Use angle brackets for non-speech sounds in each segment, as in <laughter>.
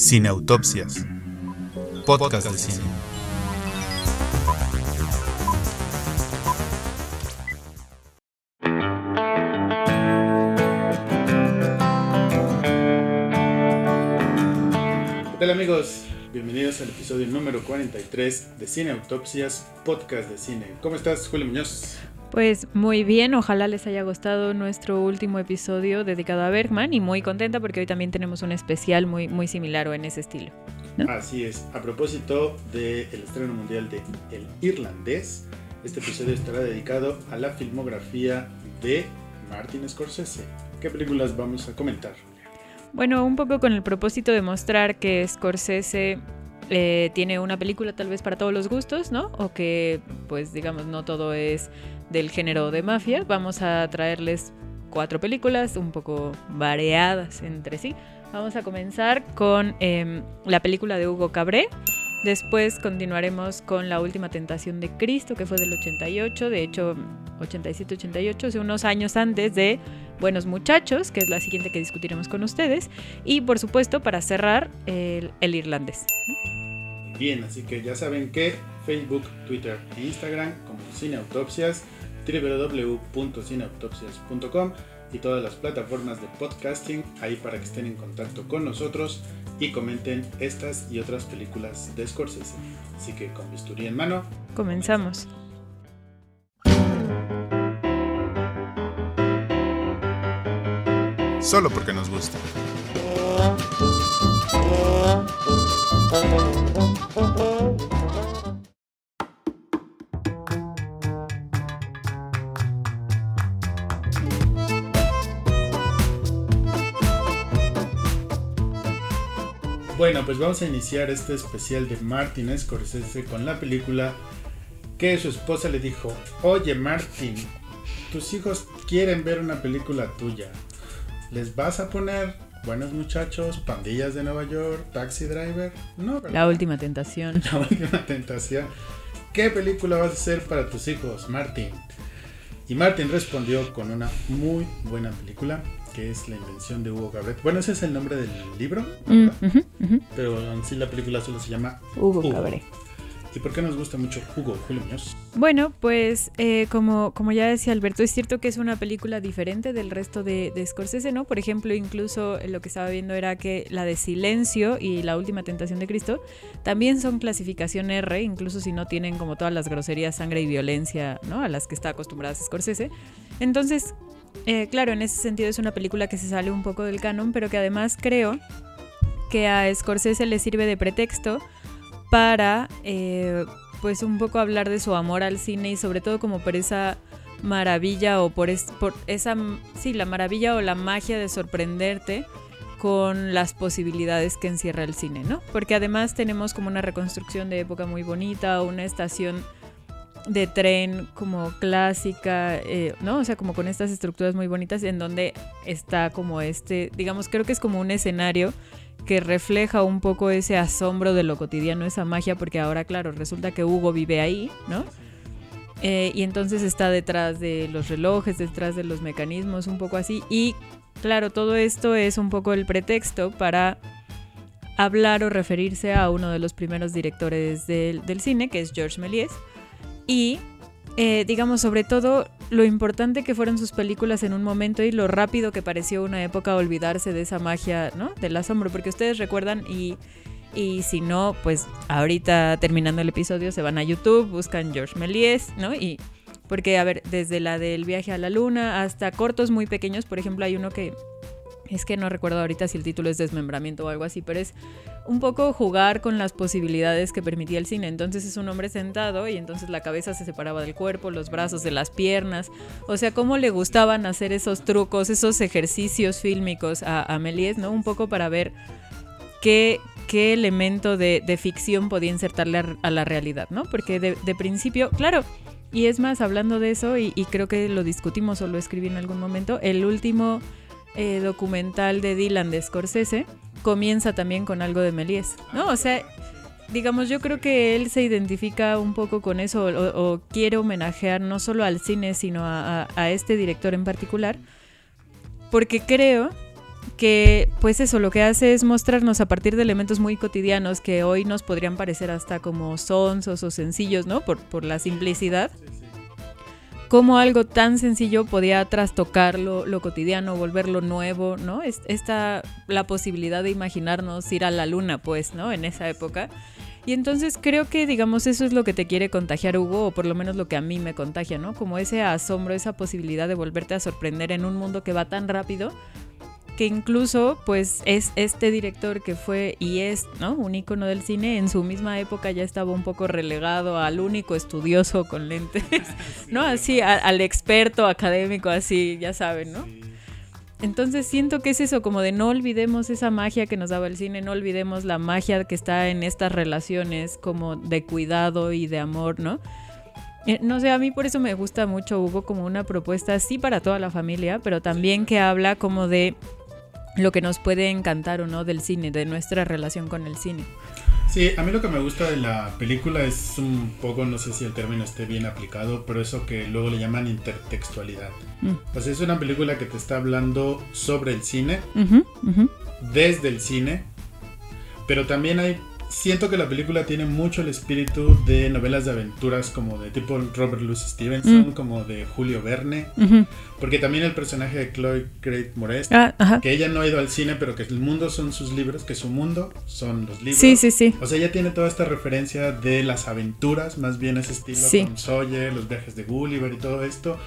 Cineautopsias. Podcast de cine. ¿Qué tal amigos? Bienvenidos al episodio número 43 de Cine Autopsias, podcast de cine. ¿Cómo estás, Julio Muñoz? Pues muy bien, ojalá les haya gustado nuestro último episodio dedicado a Bergman y muy contenta porque hoy también tenemos un especial muy, muy similar o en ese estilo. ¿no? Así es, a propósito del estreno mundial de El Irlandés, este episodio estará dedicado a la filmografía de Martin Scorsese. ¿Qué películas vamos a comentar? Bueno, un poco con el propósito de mostrar que Scorsese eh, tiene una película tal vez para todos los gustos, ¿no? O que, pues digamos, no todo es del género de mafia. Vamos a traerles cuatro películas un poco variadas entre sí. Vamos a comenzar con eh, la película de Hugo Cabré. Después continuaremos con La Última Tentación de Cristo, que fue del 88, de hecho 87-88, o sea, unos años antes de Buenos Muchachos, que es la siguiente que discutiremos con ustedes. Y por supuesto, para cerrar, el, el irlandés. Bien, así que ya saben que Facebook, Twitter e Instagram como Cineautopsias, www.cineautopsias.com y todas las plataformas de podcasting ahí para que estén en contacto con nosotros y comenten estas y otras películas de Scorsese. Así que con bisturí en mano, Comenzamos. Solo porque nos gusta. Pues vamos a iniciar este especial de Martin Scorsese con la película que su esposa le dijo, oye Martin, tus hijos quieren ver una película tuya. ¿Les vas a poner Buenos Muchachos, Pandillas de Nueva York, Taxi Driver? No, ¿verdad? La Última Tentación. <laughs> La última tentación. ¿Qué película vas a hacer para tus hijos, Martin? Y Martin respondió con una muy buena película, que es La invención de Hugo Cabret. Bueno, ese es el nombre del libro, Mm, pero en sí la película solo se llama Hugo Hugo. Cabré. ¿Y por qué nos gusta mucho Hugo, Julio Muñoz? Bueno, pues eh, como, como ya decía Alberto, es cierto que es una película diferente del resto de, de Scorsese, ¿no? Por ejemplo, incluso lo que estaba viendo era que la de Silencio y La Última Tentación de Cristo también son clasificación R, incluso si no tienen como todas las groserías, sangre y violencia, ¿no? A las que está acostumbrada Scorsese. Entonces, eh, claro, en ese sentido es una película que se sale un poco del canon, pero que además creo que a Scorsese le sirve de pretexto para eh, pues un poco hablar de su amor al cine y sobre todo como por esa maravilla o por, es- por esa sí la maravilla o la magia de sorprenderte con las posibilidades que encierra el cine, ¿no? Porque además tenemos como una reconstrucción de época muy bonita, una estación de tren como clásica, eh, ¿no? O sea, como con estas estructuras muy bonitas en donde está como este, digamos, creo que es como un escenario que refleja un poco ese asombro de lo cotidiano, esa magia, porque ahora, claro, resulta que Hugo vive ahí, ¿no? Eh, y entonces está detrás de los relojes, detrás de los mecanismos, un poco así. Y claro, todo esto es un poco el pretexto para hablar o referirse a uno de los primeros directores del, del cine, que es Georges Méliès. Y, eh, digamos, sobre todo lo importante que fueron sus películas en un momento y lo rápido que pareció una época olvidarse de esa magia, ¿no? Del asombro, porque ustedes recuerdan y... Y si no, pues ahorita terminando el episodio se van a YouTube, buscan George Méliès, ¿no? Y porque, a ver, desde la del viaje a la luna hasta cortos muy pequeños, por ejemplo, hay uno que es que no recuerdo ahorita si el título es desmembramiento o algo así, pero es un poco jugar con las posibilidades que permitía el cine. Entonces es un hombre sentado y entonces la cabeza se separaba del cuerpo, los brazos de las piernas. O sea, cómo le gustaban hacer esos trucos, esos ejercicios fílmicos a, a ¿no? Un poco para ver qué, qué elemento de, de ficción podía insertarle a, la realidad, ¿no? Porque de, de principio, claro, y es más, hablando de eso, y, y creo que lo discutimos o lo escribí en algún momento, el último eh, documental de Dylan de Scorsese comienza también con algo de Méliès, ¿no? O sea, digamos, yo creo que él se identifica un poco con eso o, o quiere homenajear no solo al cine, sino a, este director en particular, porque creo que pues eso lo que hace es mostrarnos a partir de elementos muy cotidianos que hoy nos podrían parecer hasta como sonsos o sencillos, ¿no? Por, por la simplicidad. Cómo algo tan sencillo podía trastocar lo, cotidiano, volverlo nuevo, ¿no? Es, esta, la posibilidad de imaginarnos ir a la luna, pues, ¿no? En esa época. Y entonces creo que, digamos, eso es lo que te quiere contagiar Hugo, o por lo menos lo que a mí me contagia, ¿no? Como ese asombro, esa posibilidad de volverte a sorprender en un mundo que va tan rápido, que incluso pues es este director que fue y es ¿no? un ícono del cine, en su misma época ya estaba un poco relegado al único estudioso con lentes, <laughs> <laughs> ¿no? Así, a- al experto académico, así, ya saben, ¿no? Entonces siento que es eso, como de no olvidemos esa magia que nos daba el cine, no olvidemos la magia que está en estas relaciones como de cuidado y de amor, ¿no? Eh, no sé, a mí por eso me gusta mucho Hugo como una propuesta, sí para toda la familia, pero también que habla como de lo que nos puede encantar o no del cine, de nuestra relación con el cine. Sí, a mí lo que me gusta de la película es un poco, no sé si el término esté bien aplicado, pero eso que luego le llaman intertextualidad. Mm. O sea, es una película que te está hablando sobre el cine, desde el cine, pero también hay... Siento que la película tiene mucho el espíritu de novelas de aventuras como de tipo Robert Louis Stevenson, Mm. como de Julio Verne, Ujú. porque también el personaje de Chloe Grace Moretz, Ah, que ella no ha ido al cine, pero que el mundo son sus libros, que su mundo son los libros. Sí, sí, sí. O sea, ella tiene toda esta referencia de las aventuras, más bien ese estilo Sí. con Sawyer, los viajes de Gulliver y todo esto.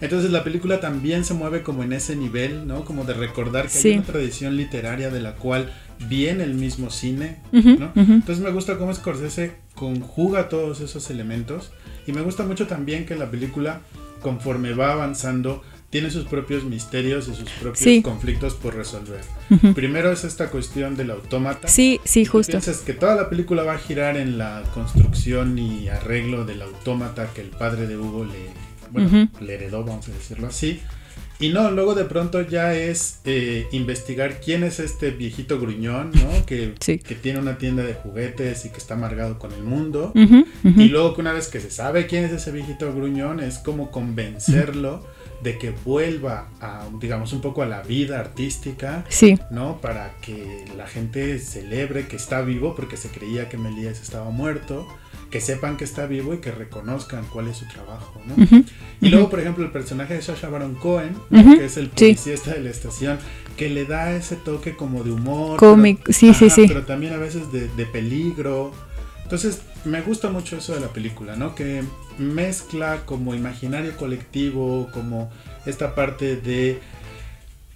Entonces la película también se mueve como en ese nivel, ¿no? Como de recordar que Sí. hay una tradición literaria de la cual viene el mismo cine, Ujú, ¿no? ujú. Entonces me gusta cómo Scorsese conjuga todos esos elementos y me gusta mucho también que la película, conforme va avanzando, tiene sus propios misterios y sus propios Sí. conflictos por resolver. Primero es esta cuestión del autómata. Sí, sí, justo. Piensas que toda la película va a girar en la construcción y arreglo del autómata que el padre de Hugo le, bueno, le heredó, vamos a decirlo así. Y no, luego de pronto ya es eh, investigar quién es este viejito gruñón, ¿no? Que, Sí. que tiene una tienda de juguetes y que está amargado con el mundo. Y luego que una vez que se sabe quién es ese viejito gruñón, es como convencerlo de que vuelva a, digamos, un poco a la vida artística Sí, ¿no? Para que la gente celebre que está vivo porque se creía que Melías estaba muerto, que sepan que está vivo y que reconozcan cuál es su trabajo, ¿no? Y luego, por ejemplo, el personaje de Sasha Baron Cohen, que es el sí. policía este de la estación, que le da ese toque como de humor. Cómic, sí, sí, sí. Pero también a veces de, de peligro. Entonces, me gusta mucho eso de la película, ¿no? Que mezcla como imaginario colectivo, como esta parte de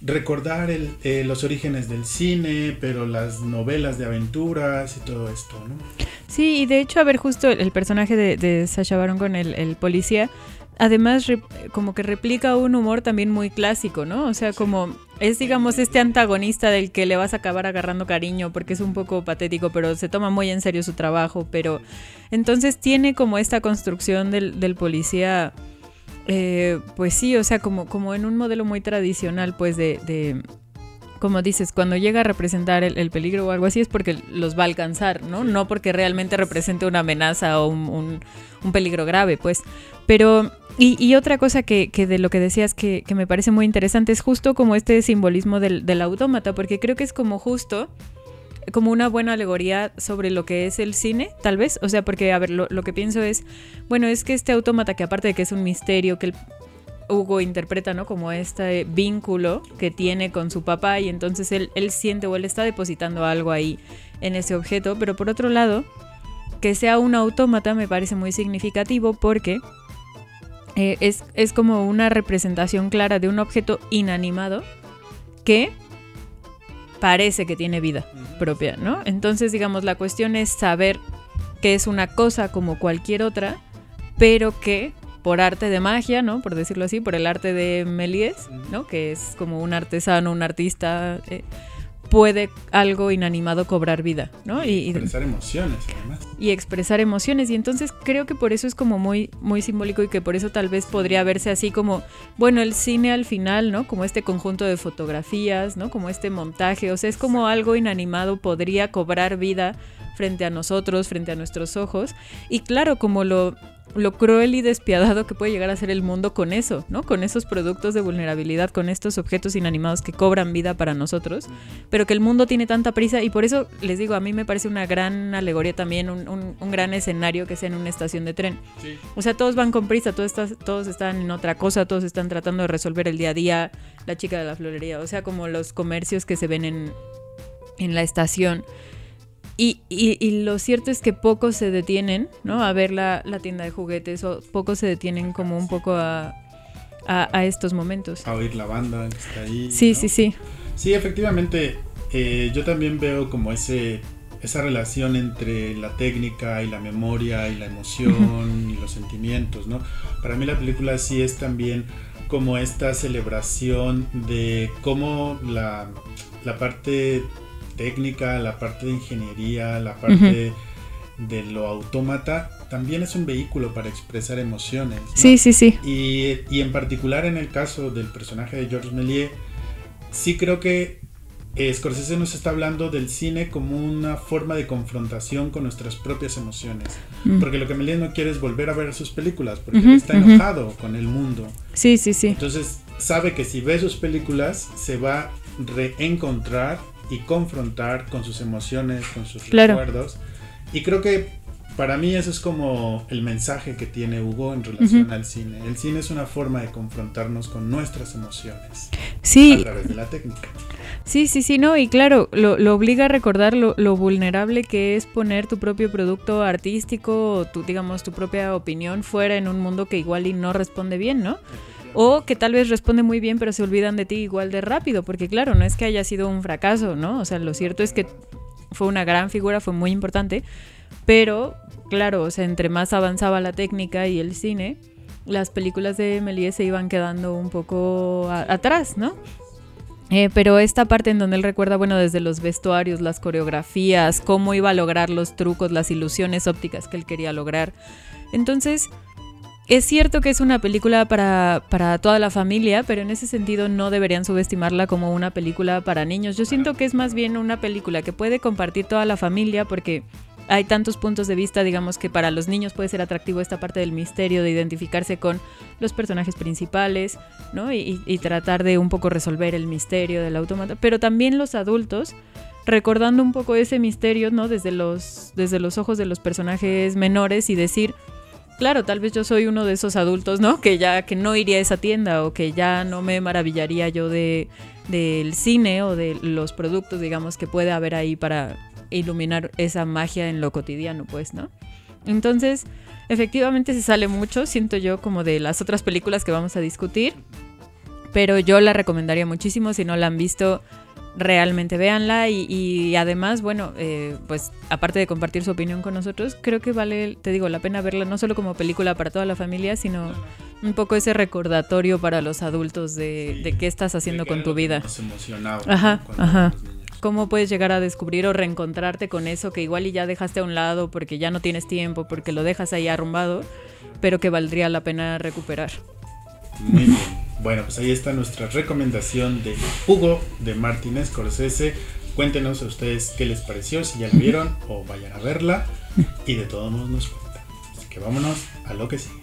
recordar el- eh, los orígenes del cine, pero las novelas de aventuras y todo esto, ¿no? Sí, y de hecho, a ver, justo el, el personaje de, de Sasha Baron con el, el policía, además re- como que replica un humor también muy clásico, ¿no? O sea, como es, digamos, este antagonista del que le vas a acabar agarrando cariño porque es un poco patético, pero se toma muy en serio su trabajo, pero entonces tiene como esta construcción del, del policía, eh, pues sí, o sea, como, como en un modelo muy tradicional, pues de... de como dices, cuando llega a representar el, el peligro o algo así es porque los va a alcanzar, ¿no? No porque realmente represente una amenaza o un, un- un peligro grave, pues. Pero, y, y otra cosa que, que de lo que decías que, que me parece muy interesante es justo como este simbolismo del, del autómata, porque creo que es como justo como una buena alegoría sobre lo que es el cine, tal vez. O sea, porque, a ver, lo, que pienso es, bueno, es que este autómata, que aparte de que es un misterio, que el Hugo interpreta, ¿no? Como este vínculo que tiene con su papá y entonces él, él siente o él está depositando algo ahí en ese objeto, pero por otro lado, que sea un autómata me parece muy significativo porque eh, es, es como una representación clara de un objeto inanimado que parece que tiene vida propia, ¿no? Entonces, digamos, la cuestión es saber que es una cosa como cualquier otra, pero que por arte de magia, ¿no? Por decirlo así, por el arte de Méliès, ¿no? Que es como un artesano, un artista, eh, puede algo inanimado cobrar vida, ¿no? Y, y- Expresar emociones, además. y expresar emociones. Y entonces creo que por eso es como muy, muy simbólico y que por eso tal vez podría verse así como, bueno, el cine al final, ¿no? Como este conjunto de fotografías, ¿no? Como este montaje. O sea, es como algo inanimado podría cobrar vida frente a nosotros, frente a nuestros ojos. Y claro, como lo lo cruel y despiadado que puede llegar a ser el mundo con eso, ¿no? Con esos productos de vulnerabilidad, con estos objetos inanimados que cobran vida para nosotros, pero que el mundo tiene tanta prisa y por eso les digo, a mí me parece una gran alegoría también, un, un- un gran escenario que sea en una estación de tren. O sea, todos van con prisa, todos, todos están en otra cosa, todos están tratando de resolver el día a día, la chica de la florería, o sea, como los comercios que se ven en, en la estación. Y, y- y lo cierto es que pocos se detienen, ¿no? A ver la, la tienda de juguetes o pocos se detienen como un poco a, a- a estos momentos. A oír la banda que está ahí. Sí, ¿no? sí, sí. Sí, efectivamente, eh, yo también veo como ese esa relación entre la técnica y la memoria y la emoción y los sentimientos, ¿no? Para mí la película sí es también como esta celebración de cómo la, la parte técnica, la parte de ingeniería, la parte de lo autómata, también es un vehículo para expresar emociones. ¿no? Sí, sí, sí. Y, y en particular en el caso del personaje de Georges Méliès, sí creo que eh, Scorsese nos está hablando del cine como una forma de confrontación con nuestras propias emociones. Mm. Porque lo que Méliès no quiere es volver a ver sus películas, porque Ujú, él está enojado con el mundo. Sí, sí, sí. Entonces sabe que si ve sus películas se va a reencontrar y confrontar con sus emociones, con sus Claro. recuerdos. Y creo que para mí eso es como el mensaje que tiene Hugo en relación Ujú. al cine. El cine es una forma de confrontarnos con nuestras emociones a Sí, través de la técnica. Sí, sí, sí, no, y claro, lo, lo obliga a recordar lo, lo vulnerable que es poner tu propio producto artístico o tu, digamos, tu propia opinión fuera en un mundo que igual y no responde bien, ¿no? O que tal vez responde muy bien, pero se olvidan de ti igual de rápido, porque claro, no es que haya sido un fracaso, ¿no? O sea, lo cierto es que fue una gran figura, fue muy importante, pero claro, o sea, entre más avanzaba la técnica y el cine, las películas de Méliès se iban quedando un poco atrás, ¿no? Eh, pero esta parte en donde él recuerda, bueno, desde los vestuarios, las coreografías, cómo iba a lograr los trucos, las ilusiones ópticas que él quería lograr. Entonces, es cierto que es una película para, para toda la familia, pero en ese sentido no deberían subestimarla como una película para niños. Yo siento que es más bien una película que puede compartir toda la familia porque hay tantos puntos de vista, digamos que para los niños puede ser atractivo esta parte del misterio, de identificarse con los personajes principales, ¿no? Y, y- tratar de un poco resolver el misterio del automata. Pero también los adultos, recordando un poco ese misterio, ¿no? Desde los, desde los ojos de los personajes menores y decir, claro, tal vez yo soy uno de esos adultos, ¿no? Que ya que no iría a esa tienda o que ya no me maravillaría yo de del cine o de los productos, digamos, que puede haber ahí para iluminar esa magia en lo cotidiano, pues, ¿no? Entonces, efectivamente se sale mucho, siento yo, como de las otras películas que vamos a discutir, pero yo la recomendaría muchísimo, si no la han visto, realmente véanla y, y además, bueno, eh, pues aparte de compartir su opinión con nosotros, creo que vale, te digo, la pena verla no solo como película para toda la familia, sino un poco ese recordatorio para los adultos de, Sí. de qué estás haciendo con tu vida. Ajá, ajá. ¿Cómo puedes llegar a descubrir o reencontrarte con eso que igual y ya dejaste a un lado porque ya no tienes tiempo, porque lo dejas ahí arrumbado, pero que valdría la pena recuperar? Muy bien. Bueno, pues ahí está nuestra recomendación de Hugo de Martin Scorsese. Cuéntenos a ustedes qué les pareció, si ya la vieron o vayan a verla. Y de todos modos nos cuentan. Así que vámonos a lo que sigue.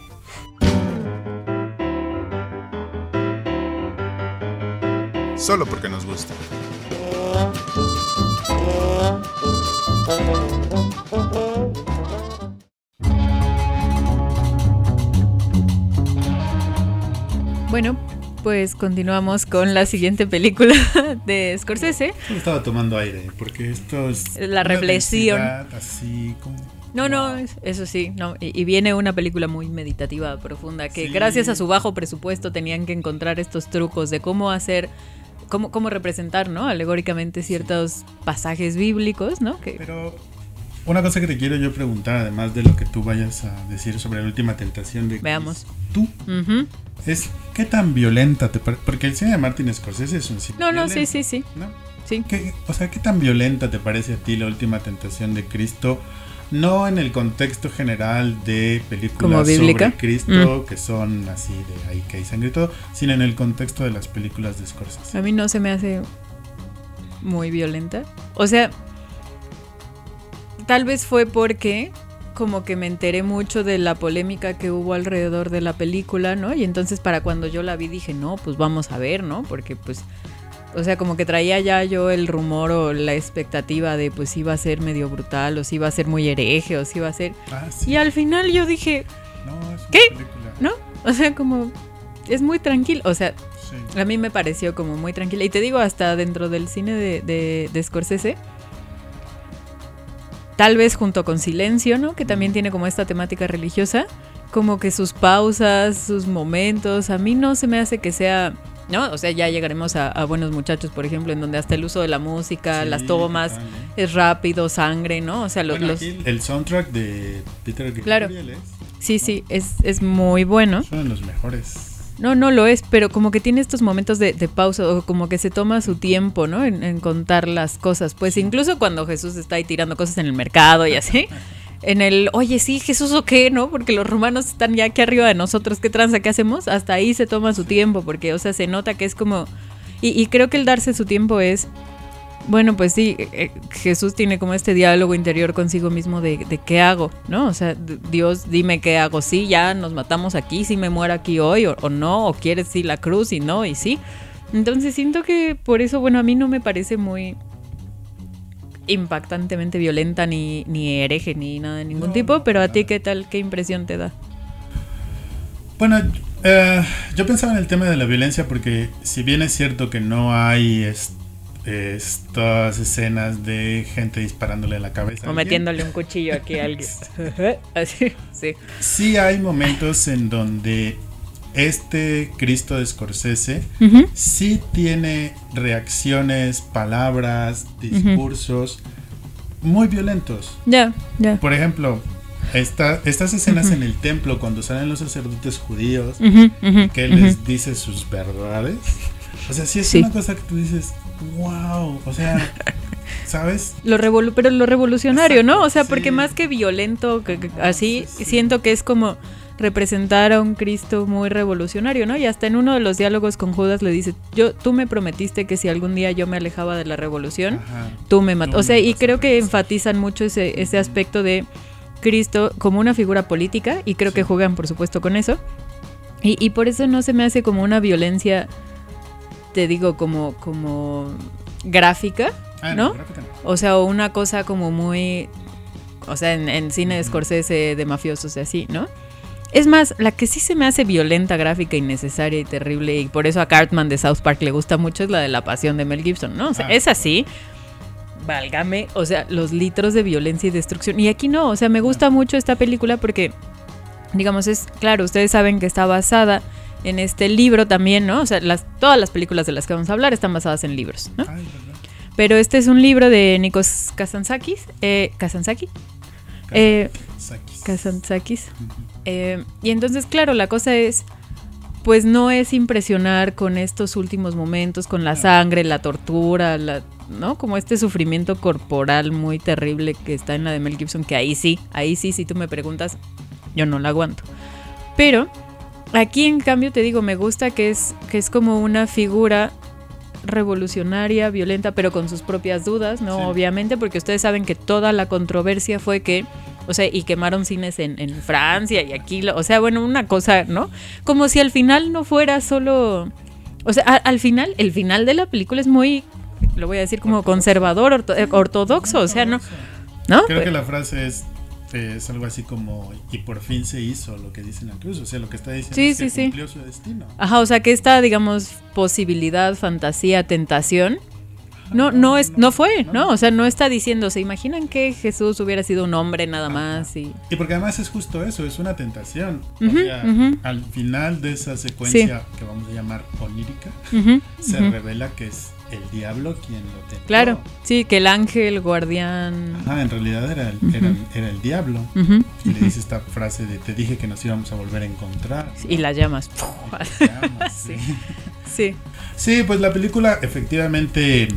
Solo porque nos gusta. Bueno, pues continuamos con la siguiente película <laughs> de Scorsese. Solo estaba tomando aire, porque esto es. La reflexión. Así como. No, no, es- eso sí, no. Y, y viene una película muy meditativa, profunda, que Sí. gracias a su bajo presupuesto tenían que encontrar estos trucos de cómo hacer, cómo, cómo representar, ¿no? Alegóricamente ciertos pasajes bíblicos, ¿no? Que, Pero una cosa que te quiero yo preguntar, además de lo que tú vayas a decir sobre la última tentación de Veamos. Tú. Es qué tan violenta te parece. Porque el cine de Martin Scorsese es un cine. No, no, sí, sí, sí, ¿no? sí. ¿Qué- o sea, ¿qué tan violenta te parece a ti la última tentación de Cristo? No en el contexto general de ¿Como películas sobre Cristo, que son así de ahí que hay sangre y todo, sino en el contexto de las películas de Scorsese. A mí no se me hace muy violenta. O sea, tal vez fue porque como que me enteré mucho de la polémica que hubo alrededor de la película, ¿no? Y entonces para cuando yo la vi dije, no, pues vamos a ver, ¿no? Porque pues, o sea, como que traía ya yo el rumor o la expectativa de pues iba a ser medio brutal o si iba a ser muy hereje o si iba a ser... Ah, sí. Y al final yo dije, No, es una ¿Qué? película. ¿no? O sea, como es muy tranquilo, o sea, Sí. a mí me pareció como muy tranquila. Y te digo, hasta dentro del cine de, de, de Scorsese, tal vez junto con Silencio, ¿no? Que también tiene como esta temática religiosa, como que sus pausas, sus momentos, a mí no se me hace que sea... ¿No? O sea, ya llegaremos a, a Buenos Muchachos, por ejemplo, en donde hasta el uso de la música, Sí, las tomas, ¿eh? es rápido, sangre, ¿no? O sea, los... Bueno, los- aquí el soundtrack de Peter Claro. Gabriel es, Sí, sí, es, es muy bueno. de los mejores. No, no lo es, pero como que tiene estos momentos de, de pausa o como que se toma su tiempo, ¿no? En, en contar las cosas. Pues incluso cuando Jesús está ahí tirando cosas en el mercado y así. <laughs> En el, oye, sí, Jesús o qué, ¿no? Porque los romanos están ya aquí arriba de nosotros, ¿qué tranza? ¿Qué hacemos? Hasta ahí se toma su tiempo, porque, o sea, se nota que es como... Y, y creo que el darse su tiempo es... Bueno, pues sí, eh, eh, Jesús tiene como este diálogo interior consigo mismo de, de qué hago, ¿no? O sea, Dios, dime qué hago. Sí, ya nos matamos aquí, si me muero aquí hoy o, o no, o quieres sí la cruz y no, y sí. Entonces siento que por eso, bueno, a mí no me parece muy impactantemente violenta ni, ni hereje ni nada de ningún No, tipo, pero a ti qué tal, qué impresión te da. Bueno, eh, yo pensaba en el tema de la violencia porque si bien es cierto que no hay es- estas escenas de gente disparándole en la cabeza. a O metiéndole un cuchillo aquí a alguien. <laughs> <laughs> Así, sí. Sí hay momentos en donde este Cristo de Scorsese sí tiene reacciones, palabras, discursos muy violentos. Ya, ya. Por ejemplo, esta- estas escenas en el templo cuando salen los sacerdotes judíos que les dice sus verdades. O sea, sí es Sí. una cosa que tú dices, wow, o sea, <laughs> ¿sabes? Lo revolu- pero lo revolucionario, ¿no? O sea, porque más que violento, que- que- así, sí, sí. siento que es como representar a un Cristo muy revolucionario, ¿no? Y hasta en uno de los diálogos con Judas le dice, yo, tú me prometiste que si algún día yo me alejaba de la revolución, Ajá. tú me matas. O sea, y creo que enfatizan mucho ese, ese aspecto de Cristo como una figura política, y creo que juegan, por supuesto, con eso. Y, y por eso no se me hace como una violencia, te digo, como, como gráfica, Ah, ¿no? gráfica no. o sea, una cosa como muy. O sea, en, en cine de Scorsese de mafiosos y así, ¿no? Es más, la que sí se me hace violenta, gráfica, innecesaria y terrible, y por eso a Cartman de South Park le gusta mucho, es la de la pasión de Mel Gibson, ¿no? O sea, Ah. es así. Válgame, o sea, los litros de violencia y destrucción. Y aquí no, o sea, me gusta mucho esta película porque, digamos, es claro, ustedes saben que está basada en este libro también, ¿no? O sea, las, todas las películas de las que vamos a hablar están basadas en libros, ¿no? Ay, ¿verdad? Pero este es un libro de Nikos Kazantzakis. Eh, ¿Kazantzaki? Eh. Kazantzakis. Ujú. Eh, y entonces, claro, la cosa es, pues no es impresionar con estos últimos momentos, con la sangre, la tortura, la, ¿no? Como este sufrimiento corporal muy terrible que está en la de Mel Gibson, que ahí sí, ahí sí, si tú me preguntas, yo no la aguanto. Pero aquí en cambio te digo, me gusta que es, que es como una figura revolucionaria, violenta, pero con sus propias dudas, ¿no? Sí. Obviamente, porque ustedes saben que toda la controversia fue que, o sea, y quemaron cines en, en Francia y aquí, lo- o sea, bueno, una cosa, ¿no? Como si al final no fuera solo, o sea, a- al final, el final de la película es muy, lo voy a decir como conservador, orto- ortodoxo, o sea, ¿no? ¿No? Creo que la frase es, es algo así como, y por fin se hizo lo que dice en la cruz. O sea, lo que está diciendo Sí, es que sí, sí. cumplió su destino. Ajá, o sea que esta, digamos, posibilidad, fantasía, tentación, no, no es, no fue, ¿no? O sea, no está diciendo, ¿se imaginan que Jesús hubiera sido un hombre nada más? Y... Y porque además es justo eso, es una tentación. O sea, al final de esa secuencia que vamos a llamar onírica, se revela que es el diablo quien lo tentó. Claro, sí, que el ángel guardián... Ajá, en realidad era el, era, era el diablo. Ujú, Y le dice esta frase de te dije que nos íbamos a volver a encontrar. Y las llamas. Y te <laughs> llamas, Sí. sí. Sí. Sí, pues la película efectivamente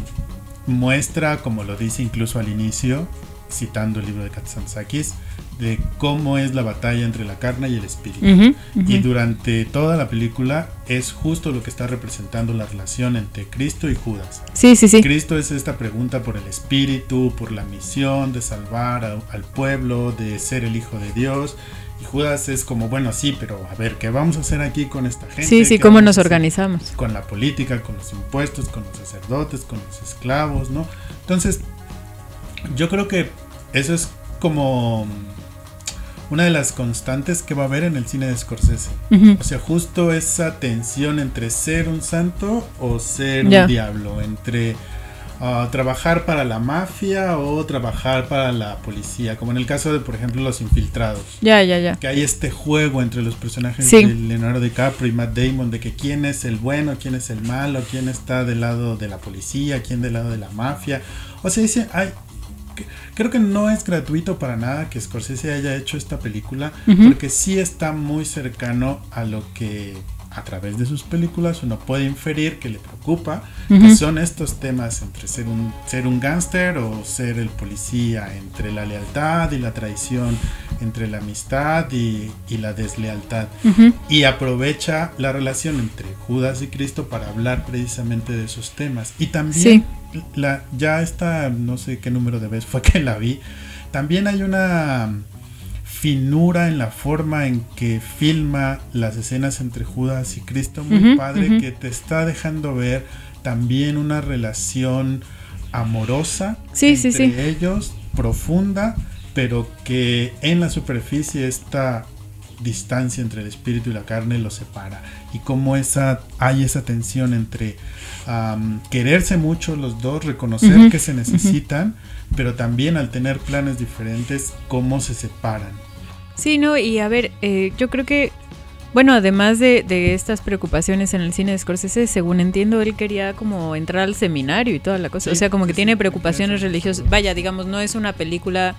muestra, como lo dice incluso al inicio, citando el libro de Katsansakis, de cómo es la batalla entre la carne y el espíritu. Ujú, ujú. Y durante toda la película es justo lo que está representando la relación entre Cristo y Judas. Sí, sí, sí. Cristo es esta pregunta por el espíritu, por la misión de salvar a- al pueblo, de ser el Hijo de Dios. Y Judas es como, bueno, sí, pero a ver, ¿qué vamos a hacer aquí con esta gente? Sí, sí, ¿Qué cómo nos organizamos. Con la política, con los impuestos, con los sacerdotes, con los esclavos, ¿no? Entonces, yo creo que eso es como una de las constantes que va a haber en el cine de Scorsese. O sea, justo esa tensión entre ser un santo o ser un diablo, entre ah, trabajar para la mafia o trabajar para la policía, como en el caso de, por ejemplo, Los Infiltrados. Ya, ya, ya. Que hay este juego entre los personajes Sí. de Leonardo DiCaprio y Matt Damon de que quién es el bueno, quién es el malo, quién está del lado de la policía, quién del lado de la mafia. O sea, dice, ay, que- creo que no es gratuito para nada que Scorsese haya hecho esta película, porque sí está muy cercano a lo que a través de sus películas uno puede inferir que le preocupa, que son estos temas entre ser un, ser un gángster o ser el policía, entre la lealtad y la traición, entre la amistad y, y la deslealtad. Ujú. Y aprovecha la relación entre Judas y Cristo para hablar precisamente de esos temas. Y también, la, ya esta, no sé qué número de veces fue que la vi, también hay una finura en la forma en que filma las escenas entre Judas y Cristo, muy padre, que te está dejando ver también una relación amorosa Sí, entre sí. ellos, profunda, pero que en la superficie esta distancia entre el espíritu y la carne lo separa. Y cómo esa hay esa tensión entre quererse mucho los dos reconocer que se necesitan pero también al tener planes diferentes cómo se separan. Sí, no, y a ver, eh, yo creo que, bueno, además de, de estas preocupaciones en el cine de Scorsese, según entiendo, él quería como entrar al seminario y toda la cosa. Sí, o sea, como que sí, tiene preocupaciones religiosas. Vaya, digamos, no es una película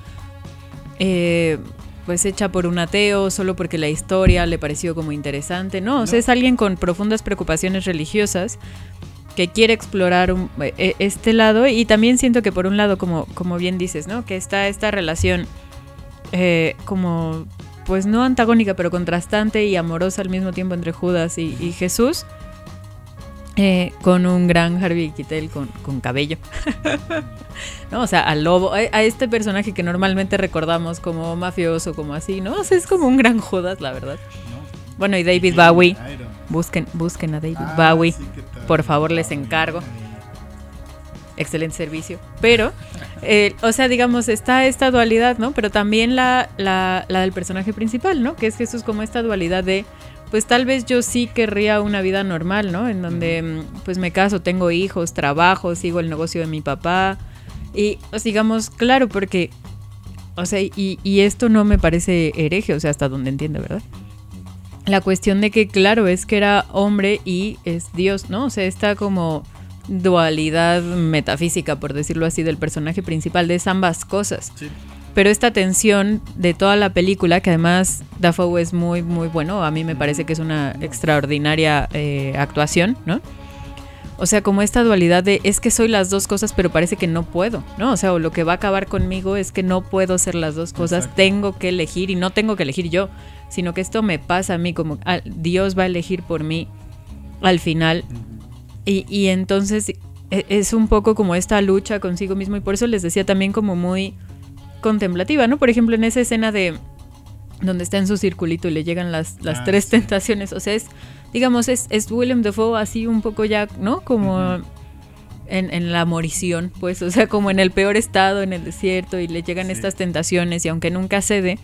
eh, pues hecha por un ateo solo porque la historia le pareció como interesante. No, o sea, es alguien con profundas preocupaciones religiosas que quiere explorar un- eh, este lado y también siento que por un lado, como, como bien dices, ¿no? Que está esta relación eh, como, pues no antagónica, pero contrastante y amorosa al mismo tiempo entre Judas y, y Jesús, eh, con un gran Harvey Keitel con, con cabello. <laughs> ¿No? O sea, al lobo, a, a este personaje que normalmente recordamos como mafioso, como así, ¿no? O sea, es como un gran Judas, la verdad. ¿no? Bueno, y David Bowie, busquen, busquen a David Ah, Bowie. por favor, les encargo. excelente servicio. Pero, eh, o sea, digamos, está esta dualidad, ¿no? Pero también la, la, la del personaje principal, ¿no? Que es Jesús como esta dualidad de, pues tal vez yo sí querría una vida normal, ¿no? En donde, mm, pues me caso, tengo hijos, trabajo, sigo el negocio de mi papá. Y, digamos, claro, porque, o sea, y, y esto no me parece hereje, o sea, hasta donde entiende, ¿verdad? La cuestión de que, claro, es que era hombre y es Dios, ¿no? O sea, está como dualidad metafísica, por decirlo así, del personaje principal, de ambas cosas. Sí. Pero esta tensión de toda la película, que además Dafoe es muy, muy bueno, a mí me parece que es una extraordinaria eh, actuación, ¿no? O sea, como esta dualidad de es que soy las dos cosas, pero parece que no puedo, ¿no? O sea, o lo que va a acabar conmigo es que no puedo ser las dos cosas, Exacto. tengo que elegir y no tengo que elegir yo, sino que esto me pasa a mí, como ah, Dios va a elegir por mí al final. Y, y entonces e- es un poco como esta lucha consigo mismo y por eso les decía también como muy contemplativa, ¿no? Por ejemplo, en esa escena de donde está en su circulito y le llegan las, las Ah, tres sí. tentaciones, o sea, es, digamos, es, es William Dafoe así un poco ya, ¿no? Como en, en la morición, pues, o sea, como en el peor estado, en el desierto, y le llegan Sí. estas tentaciones y aunque nunca cede,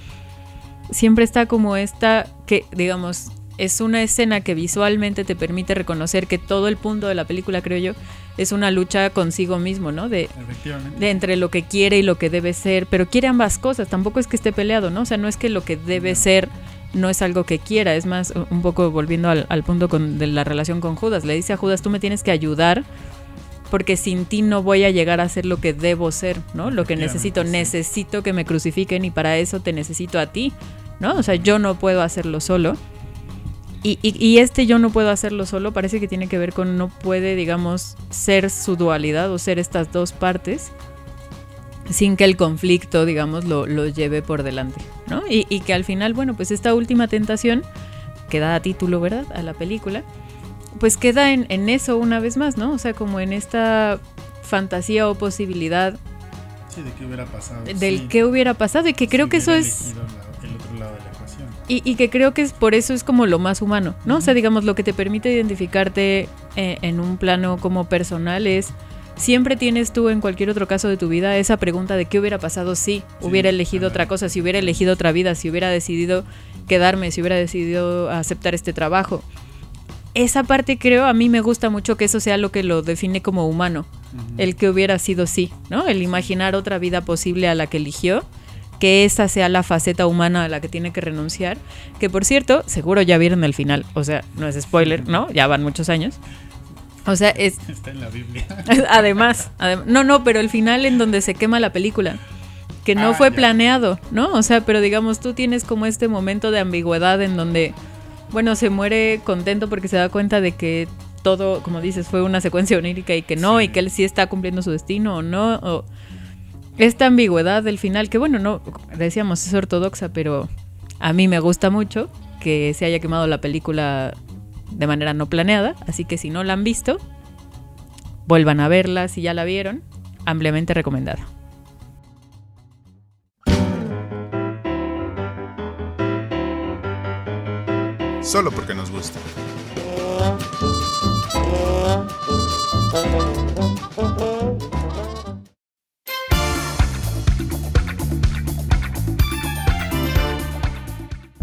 siempre está como esta que, digamos, es una escena que visualmente te permite reconocer que todo el punto de la película, creo yo, es una lucha consigo mismo, ¿no? De, de entre lo que quiere y lo que debe ser, pero quiere ambas cosas, tampoco es que esté peleado, ¿no? O sea, no es que lo que debe No. ser no es algo que quiera, es más, un poco volviendo al, al punto con, de la relación con Judas, le dice a Judas, tú me tienes que ayudar porque sin ti no voy a llegar a ser lo que debo ser, ¿no? Lo que necesito, sí. necesito que me crucifiquen y para eso te necesito a ti, ¿no? O sea, yo no puedo hacerlo solo. Y, y- y este yo no puedo hacerlo solo parece que tiene que ver con no puede, digamos, ser su dualidad o ser estas dos partes sin que el conflicto, digamos, lo, lo lleve por delante, ¿no? Y, y, que al final, bueno, pues esta última tentación, que da título, ¿verdad?, a la película, pues queda en, en eso una vez más, ¿no? O sea, como en esta fantasía o posibilidad. Sí, de qué hubiera pasado. Del sí. qué hubiera pasado y que creo Si que eso es... la- Y, y que creo que es por eso es como lo más humano, ¿no? O sea, digamos, lo que te permite identificarte eh, en un plano como personal es, siempre tienes tú en cualquier otro caso de tu vida esa pregunta de qué hubiera pasado si hubiera elegido otra cosa, si hubiera elegido otra vida, si hubiera decidido quedarme, si hubiera decidido aceptar este trabajo. Esa parte creo, a mí me gusta mucho que eso sea lo que lo define como humano, el que hubiera sido sí, ¿no? El imaginar otra vida posible a la que eligió, que esa sea la faceta humana a la que tiene que renunciar, que por cierto, seguro ya vieron el final, o sea, no es spoiler, ¿no? Ya van muchos años. O sea, es <laughs> Está en la Biblia. <laughs> además, adem- no, no, pero el final en donde se quema la película, que no Ah, fue ya. planeado, ¿no? O sea, pero digamos, tú tienes como este momento de ambigüedad en donde, bueno, se muere contento porque se da cuenta de que todo, como dices, fue una secuencia onírica y que no, Sí. y que él sí está cumpliendo su destino o no. o- esta ambigüedad del final, que bueno, no, decíamos, es ortodoxa, pero a mí me gusta mucho que se haya quemado la película de manera no planeada, así que si no la han visto, vuelvan a verla si ya la vieron, ampliamente recomendada. Solo porque nos gusta.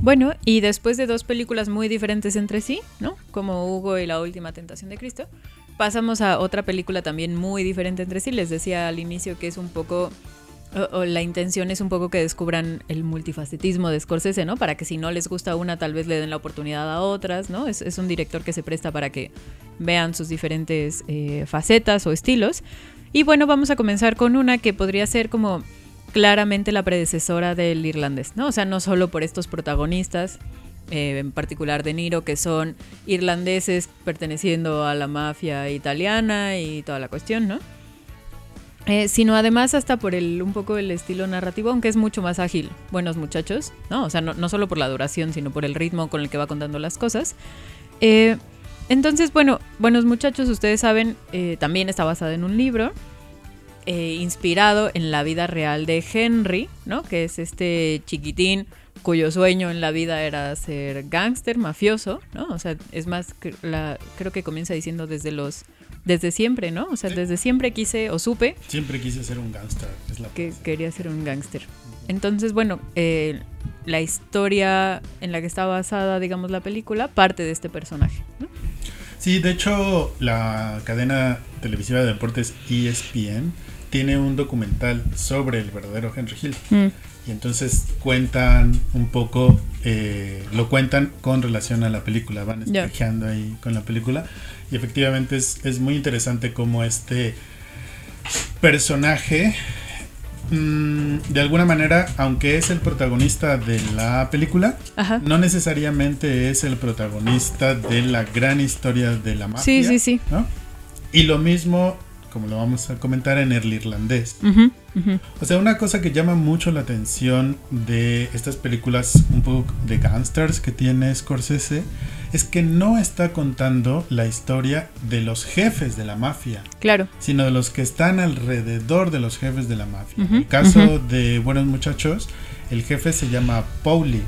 Bueno, y después de dos películas muy diferentes entre sí, ¿no? Como Hugo y la última tentación de Cristo, pasamos a otra película también muy diferente entre sí. Les decía al inicio que es un poco, o, la intención es un poco que descubran el multifacetismo de Scorsese, ¿no? Para que si no les gusta una, tal vez le den la oportunidad a otras, ¿no? Es, es un director que se presta para que vean sus diferentes eh, facetas o estilos. Y bueno, vamos a comenzar con una que podría ser como claramente la predecesora del irlandés, ¿no? O sea, no solo por estos protagonistas, eh, en particular De Niro, que son irlandeses perteneciendo a la mafia italiana y toda la cuestión, ¿no? Eh, sino además hasta por el un poco el estilo narrativo, aunque es mucho más ágil. Buenos muchachos, ¿no? O sea, no, no solo por la duración, sino por el ritmo con el que va contando las cosas. Eh, entonces, bueno, Buenos muchachos, ustedes saben, eh, también está basada en un libro eh, inspirado en la vida real de Henry, ¿no? Que es este chiquitín cuyo sueño en la vida era ser gángster, mafioso, ¿no? O sea, es más, la, creo que comienza diciendo desde los, desde siempre, ¿no? O sea, Sí. desde siempre quise o supe Siempre quise ser un gángster. Es la que frase. quería ser un gángster. Entonces, bueno, eh, la historia en la que está basada, digamos, la película, parte de este personaje. ¿no? Sí, de hecho, la cadena televisiva de deportes ESPN tiene un documental sobre el verdadero Henry Hill. Y entonces cuentan un poco, eh, lo cuentan con relación a la película, van espejeando ahí con la película. Y efectivamente es, es muy interesante cómo este personaje, mm, de alguna manera, aunque es el protagonista de la película, Ajá. no necesariamente es el protagonista de la gran historia de la mafia. Sí, sí, sí. ¿no? Y lo mismo, como lo vamos a comentar en el irlandés. Ujú, ujú. O sea, una cosa que llama mucho la atención de estas películas un poco de gangsters que tiene Scorsese es que no está contando la historia de los jefes de la mafia, Claro. sino de los que están alrededor de los jefes de la mafia. Ujú, en el caso de Buenos Muchachos, el jefe se llama Pauli.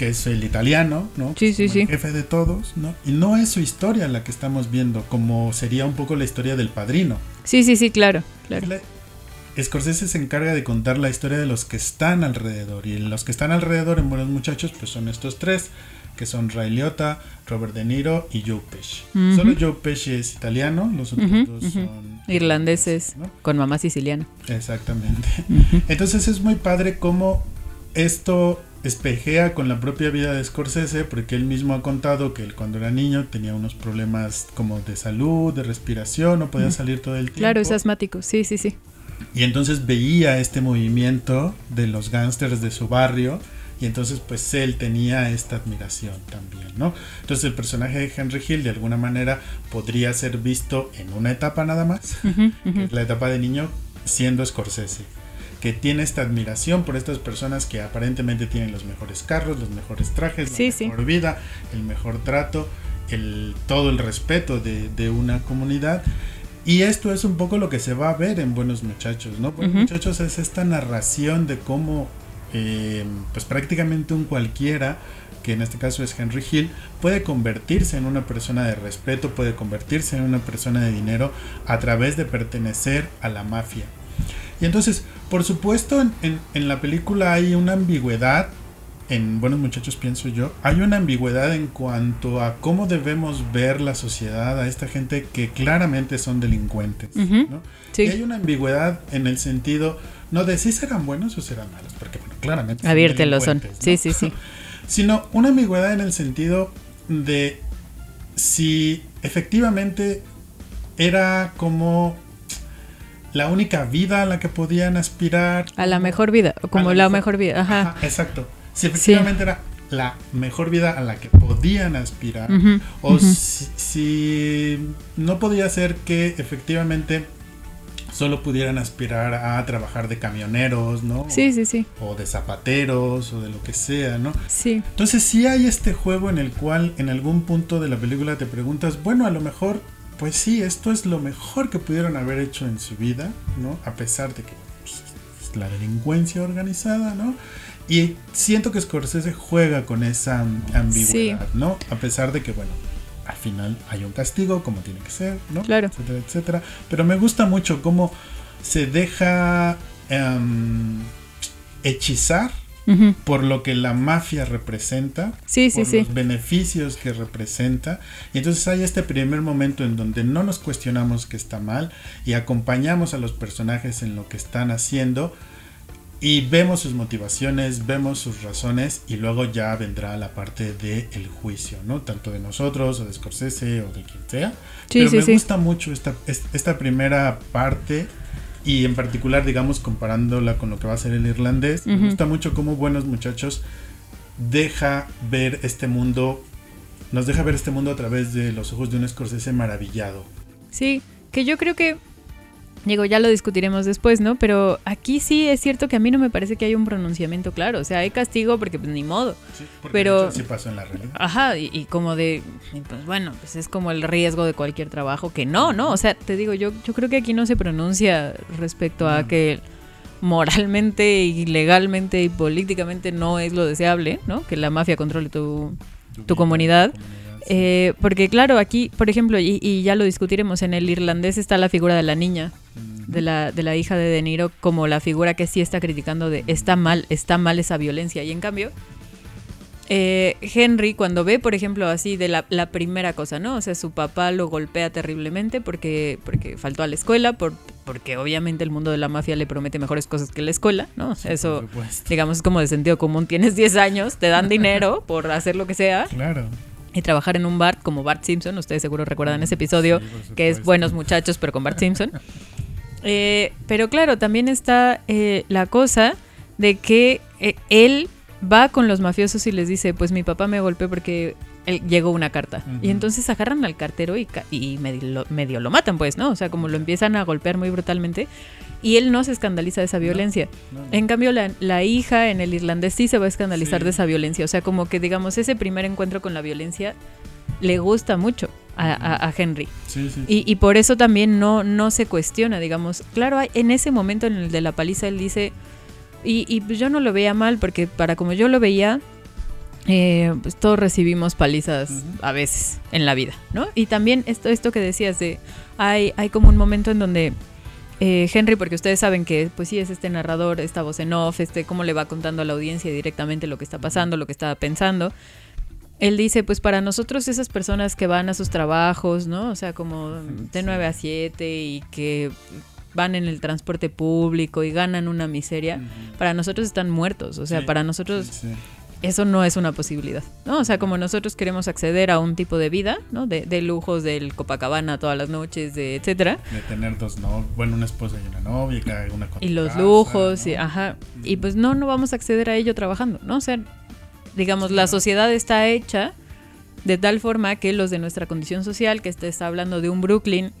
Que es el italiano, ¿no? Sí, sí, Como el sí. jefe de todos, ¿no? Y no es su historia la que estamos viendo, como sería un poco la historia del padrino. Sí, sí, sí, claro, claro. La- Scorsese se encarga de contar la historia de los que están alrededor. Y los que están alrededor en Buenos Muchachos, pues son estos tres, que son Ray Liotta, Robert De Niro y Joe Pesci. Solo Joe Pesci es italiano, los otros dos son Irlandeses ¿no? con mamá siciliana. Exactamente. Entonces es muy padre cómo esto espejea con la propia vida de Scorsese, porque él mismo ha contado que él cuando era niño tenía unos problemas como de salud, de respiración, no podía salir todo el tiempo. Claro, es asmático. Sí, sí, sí. Y entonces veía este movimiento de los gángsters de su barrio y entonces pues él tenía esta admiración también, ¿no? Entonces el personaje de Henry Hill de alguna manera podría ser visto en una etapa nada más, que es la etapa de niño, siendo Scorsese, que tiene esta admiración por estas personas que aparentemente tienen los mejores carros, los mejores trajes, Sí, la sí. mejor vida, el mejor trato, el, todo el respeto de, de una comunidad. Y esto es un poco lo que se va a ver en Buenos Muchachos, ¿no? Buenos. Muchachos es esta narración de cómo, eh, pues prácticamente un cualquiera, que en este caso es Henry Hill, puede convertirse en una persona de respeto, puede convertirse en una persona de dinero a través de pertenecer a la mafia. Y entonces, por supuesto, en, en- en la película hay una ambigüedad, en Buenos Muchachos pienso yo, hay una ambigüedad en cuanto a cómo debemos ver la sociedad a esta gente que claramente son delincuentes. ¿no? Sí. Y hay una ambigüedad en el sentido, no de si serán buenos o serán malos, porque bueno, claramente... son Abiertelos son. Sí, sí, sí. <laughs> sino una ambigüedad en el sentido de si efectivamente era como la única vida a la que podían aspirar. A la mejor vida, como la mejor vida. Ajá. Ajá, exacto. Si efectivamente era la mejor vida a la que podían aspirar. O si, si no podía ser que efectivamente solo pudieran aspirar a trabajar de camioneros, ¿no? Sí, sí, sí. O de zapateros o de lo que sea, ¿no? Sí. Entonces sí hay este juego en el cual en algún punto de la película te preguntas, bueno, a lo mejor, pues sí, esto es lo mejor que pudieron haber hecho en su vida, ¿no? A pesar de que pues, es la delincuencia organizada, ¿no? Y siento que Scorsese juega con esa ambigüedad, ¿no? A pesar de que, bueno, al final hay un castigo como tiene que ser, ¿no? Claro. Etcétera, etcétera. Pero me gusta mucho cómo se deja em, hechizar Por lo que la mafia representa, Sí, sí, por sí. los beneficios que representa. Y entonces hay este primer momento en donde no nos cuestionamos que está mal y acompañamos a los personajes en lo que están haciendo y vemos sus motivaciones, vemos sus razones y luego ya vendrá la parte del juicio, ¿no? Tanto de nosotros o de Scorsese o de quien sea. Sí, Pero sí, me sí. gusta mucho esta, es- esta primera parte y en particular, digamos, comparándola con lo que va a ser el irlandés, me gusta mucho cómo Buenos Muchachos deja ver este mundo, nos deja ver este mundo a través de los ojos de un Scorsese maravillado. Sí, que yo creo que, digo, ya lo discutiremos después, ¿no? Pero aquí sí es cierto que a mí no me parece que haya un pronunciamiento claro. O sea, hay castigo porque pues ni modo. porque Pero- así pasó en la realidad. Ajá, y, y como de, y pues bueno, pues es como el riesgo de cualquier trabajo que no, ¿no? O sea, te digo, yo, yo creo que aquí no se pronuncia respecto a que moralmente y legalmente y políticamente no es lo deseable, ¿no? Que la mafia controle tu, tu vida, comunidad. sí. Eh, porque claro, aquí, por ejemplo, y, y ya lo discutiremos, en el irlandés está la figura de la niña, de la, de la hija de De Niro, como la figura que sí está criticando de está mal, está mal esa violencia. Y en cambio, eh, Henry, cuando ve, por ejemplo, así de la, la primera cosa, ¿no? O sea, su papá lo golpea terriblemente porque, porque faltó a la escuela, por, porque obviamente el mundo de la mafia le promete mejores cosas que la escuela, ¿no? Sí, Eso, digamos, es como de sentido común. Tienes 10 años, te dan dinero <laughs> por hacer lo que sea Claro. Y trabajar en un bar como Bart Simpson. Ustedes seguro recuerdan ese episodio Sí, que es. Buenos Muchachos, pero con Bart Simpson. Eh, pero claro, también está eh, la cosa de que eh, él va con los mafiosos y les dice, pues mi papá me golpeó porque él- llegó una carta. Y entonces agarran al cartero y, medio lo matan, pues, ¿no? O sea, como lo empiezan a golpear muy brutalmente. Y él no se escandaliza de esa violencia. No, no. En cambio, la, la hija en el irlandés sí se va a escandalizar Sí. de esa violencia. O sea, como que, digamos, ese primer encuentro con la violencia le gusta mucho a, a- a Henry. Sí, sí. Y, y por eso también no, no se cuestiona, digamos. Claro, hay- en ese momento en el de la paliza, él dice, y, y pues yo no lo veía mal, porque para como yo lo veía, eh, pues todos recibimos palizas a veces en la vida, ¿no? Y también esto, esto que decías de, hay, hay como un momento en donde eh, Henry, porque ustedes saben que, pues sí, es este narrador, esta voz en off, este, cómo le va contando a la audiencia directamente lo que está pasando, lo que está pensando. Él dice, pues para nosotros esas personas que van a sus trabajos, ¿no? O sea, como de Sí. 9 a 7 y que van en el transporte público y ganan una miseria, para nosotros están muertos. O sea, Sí, para nosotros Sí, sí. Eso no es una posibilidad, ¿no? O sea, como nosotros queremos acceder a un tipo de vida, ¿no? De, de lujos del Copacabana todas las noches, de etcétera. De tener dos no bueno, una esposa y una novia, cada una con Y los casa, lujos, ¿no? y, ajá. Y pues no, no vamos a acceder a ello trabajando, ¿no? O sea, digamos, la sociedad está hecha de tal forma que los de nuestra condición social, que está hablando de un Brooklyn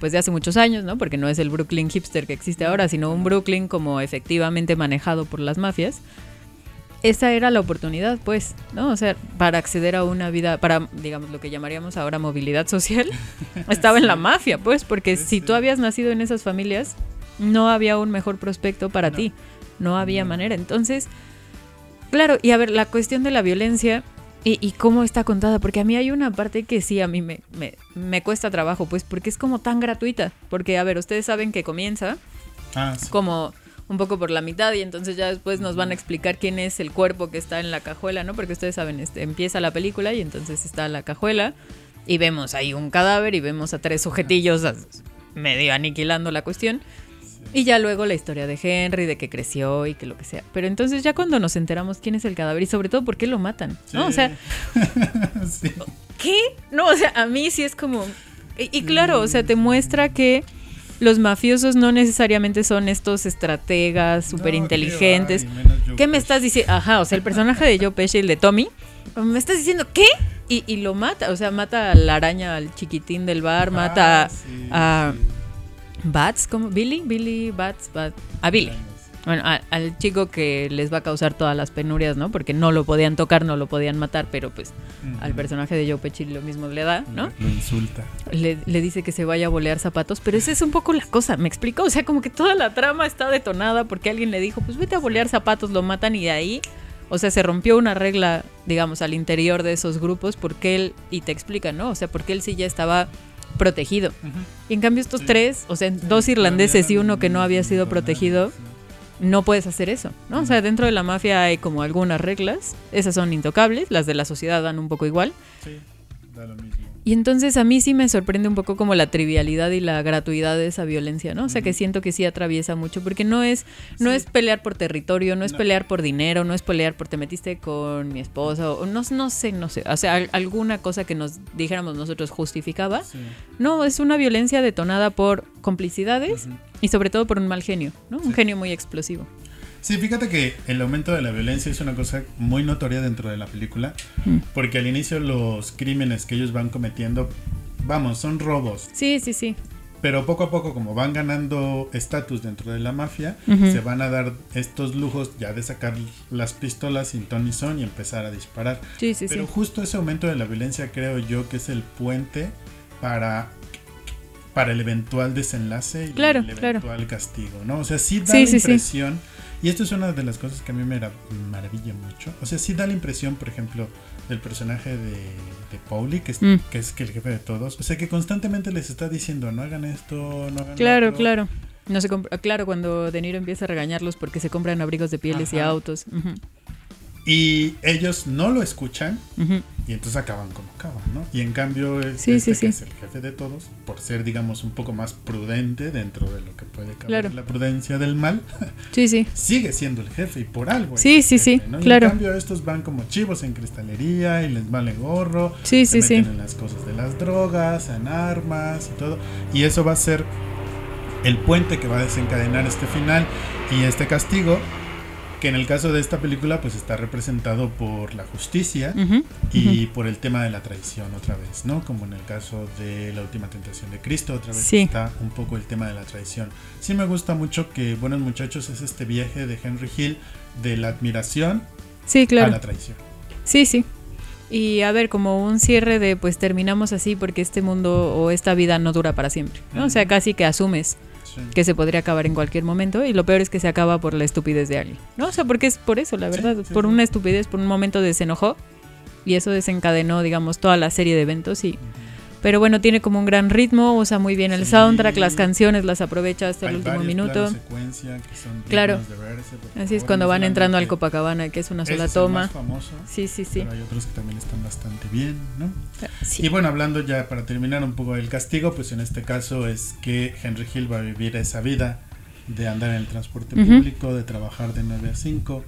pues de hace muchos años, ¿no? Porque no es el Brooklyn hipster que existe ahora, sino un Brooklyn como efectivamente manejado por las mafias. Esa era la oportunidad, pues, ¿no? O sea, para acceder a una vida, para, digamos, lo que llamaríamos ahora movilidad social, <laughs> estaba en la mafia, pues, porque si tú habías nacido en esas familias, no había un mejor prospecto para ti, no había manera. Entonces, claro, y a ver, la cuestión de la violencia y, cómo está contada, porque a mí hay una parte que sí, a mí me, me, cuesta trabajo, pues porque es como tan gratuita, porque a ver, ustedes saben que comienza ah, como un poco por la mitad y entonces ya después nos van a explicar quién es el cuerpo que está en la cajuela, ¿no? Porque ustedes saben, este, empieza la película y entonces está la cajuela y vemos ahí un cadáver y vemos a tres sujetillos medio aniquilando la cuestión. Y ya luego la historia de Henry, de que creció y que lo que sea. Pero entonces ya cuando nos enteramos quién es el cadáver y sobre todo por qué lo matan, ¿no? O sea, <laughs> ¿qué? No, o sea, a mí sí es como... Y, claro, o sea, te muestra que los mafiosos no necesariamente son estos estrategas súper inteligentes. ¿Qué me estás diciendo? Ajá, o sea, el personaje de Joe Pesci, el de Tommy, me estás diciendo, ¿qué? Y, y lo mata, o sea, mata a la araña, al chiquitín del bar, mata ah, a... Bats, como Billy, Billy Bats, a Billy. Bueno, al chico que les va a causar todas las penurias, ¿no? Porque no lo podían tocar, no lo podían matar, pero pues al personaje de Joe Pesci lo mismo le da, ¿no? Lo insulta. Le, dice que se vaya a bolear zapatos, pero esa es un poco la cosa, ¿me explico? O sea, como que toda la trama está detonada porque alguien le dijo, pues vete a bolear zapatos, lo matan y de ahí, o sea, se rompió una regla, digamos, al interior de esos grupos porque él, y te explica, ¿no? O sea, porque él sí ya estaba protegido. Y en cambio estos tres, o sea, dos irlandeses y uno que no había sido protegido, no puedes hacer eso, ¿no? O sea, dentro de la mafia hay como algunas reglas, esas son intocables, las de la sociedad dan un poco igual. Sí, da lo mismo. Y entonces a mí sí me sorprende un poco como la trivialidad y la gratuidad de esa violencia, ¿no? O sea, que siento que sí atraviesa mucho, porque no es, no es pelear por territorio, no es pelear por dinero, no es pelear por te metiste con mi esposa, o no, no sé, no sé, o sea, alguna cosa que nos dijéramos nosotros justificaba. No, es una violencia detonada por complicidades y sobre todo por un mal genio, ¿no? Un genio muy explosivo. Sí, fíjate que el aumento de la violencia es una cosa muy notoria dentro de la película, mm. porque al inicio los crímenes que ellos van cometiendo, vamos, son robos. Sí, sí, sí. Pero poco a poco, como van ganando estatus dentro de la mafia, se van a dar estos lujos ya de sacar las pistolas sin ton ni son y empezar a disparar. Sí, sí, Pero justo ese aumento de la violencia creo yo que es el puente para para el eventual desenlace y el eventual castigo, ¿no? O sea, sí da la impresión y esto es una de las cosas que a mí me maravilla mucho. O sea, sí da la impresión, por ejemplo, del personaje de, de Pauli, que es, mm. que es el jefe de todos. O sea, que constantemente les está diciendo, no hagan esto, no hagan Claro, claro. No se claro, cuando De Niro empieza a regañarlos porque se compran abrigos de pieles y autos. Y ellos no lo escuchan y entonces acaban como acaban, ¿no? Y en cambio, este, que es el jefe de todos, por ser, digamos, un poco más prudente dentro de lo que puede caber la prudencia del mal, <laughs> sí, sí. sigue siendo el jefe y por algo. Sí, sí, sí, claro. en cambio, estos van como chivos en cristalería y les vale gorro, sí, sí, meten en las cosas de las drogas, en armas y todo. Y eso va a ser el puente que va a desencadenar este final y este castigo que en el caso de esta película pues está representado por la justicia y por el tema de la traición otra vez, ¿no? Como en el caso de la última tentación de Cristo, otra vez está un poco el tema de la traición. Sí me gusta mucho que Buenos Muchachos es este viaje de Henry Hill de la admiración sí, claro. a la traición. Sí, sí. Y a ver, como un cierre de pues terminamos así porque este mundo o esta vida no dura para siempre, ¿no? O sea, casi que asumes que se podría acabar en cualquier momento y lo peor es que se acaba por la estupidez de alguien, ¿no? O sea, porque es por eso, la verdad, por una estupidez, por un momento de se enojó y eso desencadenó, digamos, toda la serie de eventos y... Pero bueno, tiene como un gran ritmo, usa muy bien el soundtrack, las canciones las aprovecha hasta el último minuto. claro. Así es cuando van entrando al Copacabana, que es una sola toma. Sí, sí, sí. Pero hay otros que también están bastante bien, ¿no? Y bueno, hablando ya para terminar un poco del castigo, pues en este caso es que Henry Hill va a vivir esa vida de andar en el transporte público, de trabajar de 9 a 5